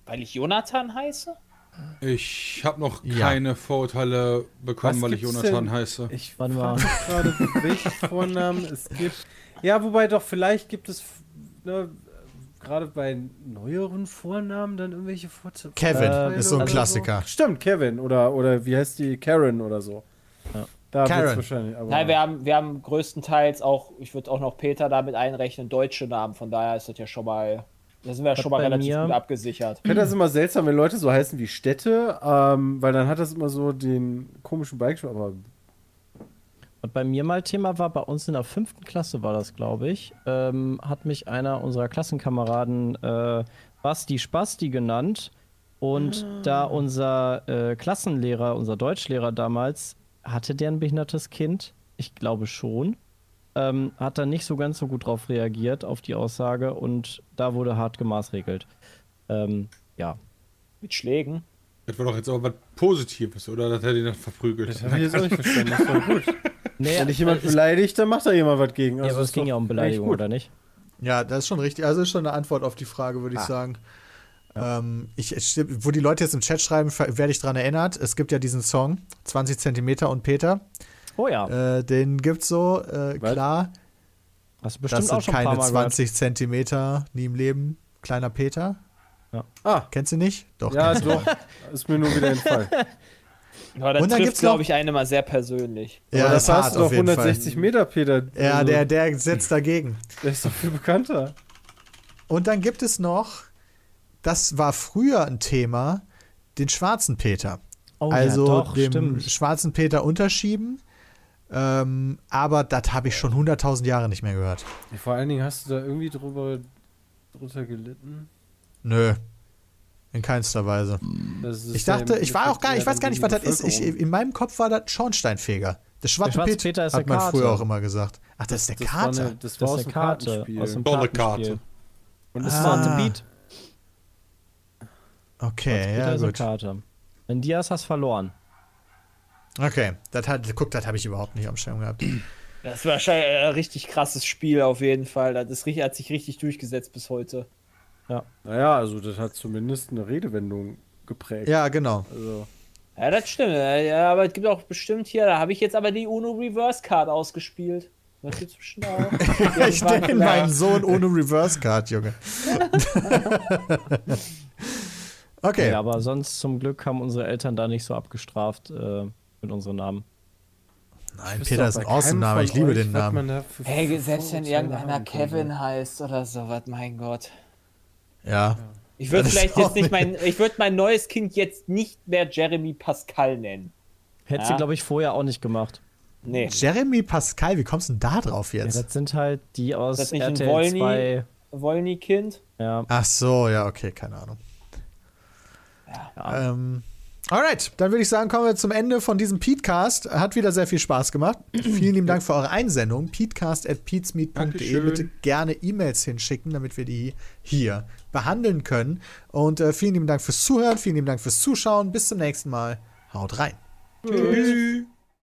Weil ich Jonathan heiße? Ich habe noch Ja. keine Vorurteile bekommen, Was weil ich Jonathan denn? heiße. Ich Warte frage mal. mich gerade, welche Vornamen es gibt. Ja, wobei doch, vielleicht gibt es ne, gerade bei neueren Vornamen dann irgendwelche Vorteile. Kevin Äh, ist so ein also- Klassiker. Stimmt, Kevin oder, oder wie heißt die? Karen oder so. Ja. Da Karen. wird's wahrscheinlich. Aber Nein, wir haben, wir haben größtenteils auch, ich würde auch noch Peter damit einrechnen, deutsche Namen. Von daher ist das ja schon mal, da sind wir ja schon mal bei relativ mir- gut abgesichert. ich finde das immer seltsam, wenn Leute so heißen wie Städte, ähm, weil dann hat das immer so den komischen Bike, aber Und bei mir mal Thema war, bei uns in der fünften Klasse war das, glaube ich, ähm, hat mich einer unserer Klassenkameraden äh, Basti Spasti genannt. Und da unser äh, Klassenlehrer, unser Deutschlehrer damals, hatte der ein behindertes Kind? Ich glaube schon. Ähm, hat dann nicht so ganz so gut drauf reagiert, auf die Aussage. Und da wurde hart gemaßregelt. Ähm, ja. Mit Schlägen. Das war doch jetzt auch was Positives, oder? Das hätte ihn dann verprügelt. das habe ich jetzt auch nicht verstanden. Das war gut. Nee, Wenn dich jemand äh, beleidigt, dann macht da jemand was gegen. ja, Also aber es ging ja um Beleidigung, oder nicht? Ja, das ist schon richtig. Also ist schon eine Antwort auf die Frage, würde ich sagen. Ähm, ich, wo die Leute jetzt im Chat schreiben, werde ich dran erinnert. Es gibt ja diesen Song, 20 Zentimeter und Peter. Oh ja. Äh, den gibt's so, äh, klar. Hast du bestimmt das auch sind schon ein paar keine Mal gehört. 20 Zentimeter nie im Leben. Kleiner Peter. Ah, Kennst du nicht? Doch. ja, doch. Ist mir nur wieder entfallen. Aber das Und dann gibt's noch- glaube ich, einen immer sehr persönlich. Ja, Aber das doch auf jeden 160 Fall. Meter, Peter. Ja, Also, der, der setzt dagegen. der ist doch viel bekannter. Und dann gibt es noch, das war früher ein Thema, den schwarzen Peter. Oh ja, also doch, dem stimmt. schwarzen Peter unterschieben. Ähm, aber das habe ich schon 100.000 Jahre nicht mehr gehört. Vor allen Dingen hast du da irgendwie drüber, drunter gelitten. Nö. In keinster Weise. Das Ich dachte, ich war auch gar ich weiß gar nicht, was das ist. Ich, in meinem Kopf war das Schornsteinfeger. Der schwarze, Der schwarze Peter, ist hat der man Karte. früher auch immer gesagt. Ach, das ist der das war eine, das Das war ist aus eine dem Karte Kartenspiel. aus dem Tolle Kartenspiel. Karte. Und Das Ah. war war ein Beat. okay, Peter ja ist eine gut. Karte. Wenn Diaz hast verloren. Okay, das hat, guck, das habe ich überhaupt nicht am Schirm gehabt. Das wahrscheinlich ein richtig krasses Spiel auf jeden Fall. Das ist, hat sich richtig durchgesetzt bis heute. Naja, also das hat zumindest eine Redewendung geprägt. Ja, genau. Also, Ja, das stimmt. Ja, aber es gibt auch bestimmt hier, da habe ich jetzt aber die Uno Reverse Card ausgespielt. Das gibt's bestimmt auch. Ich nenne meinen Sohn ohne Reverse Card, Junge. okay. Ja, aber sonst zum Glück haben unsere Eltern da nicht so abgestraft äh, mit unseren Namen. Nein, Peter ist auch ein awesome Name. Ich liebe den Namen. Hey, selbst wenn irgendeiner. Kevin heißt oder sowas, mein Gott. Ja. Ich würde vielleicht jetzt nicht mein, ich würde mein neues Kind jetzt nicht mehr Jeremy Pascal nennen. Hätte Ja. sie, glaube ich, vorher auch nicht gemacht. Nee. Jeremy Pascal, wie kommst du denn da drauf Ja, jetzt? das sind halt die aus Das nicht ein RTL Wollny? 2. Wollny-Kind. Ja, Ach so, ja, okay, keine Ahnung. ja. Ähm, alright, dann würde ich sagen, kommen wir zum Ende von diesem Petecast. Hat wieder sehr viel Spaß gemacht. Vielen lieben Dank für eure Einsendung. Petecast.peatsmeet.de. Dankeschön. Bitte gerne E-Mails hinschicken, damit wir die hier behandeln können. Und äh, vielen lieben Dank fürs Zuhören, vielen lieben Dank fürs Zuschauen. Bis zum nächsten Mal. Haut rein. Tschüss.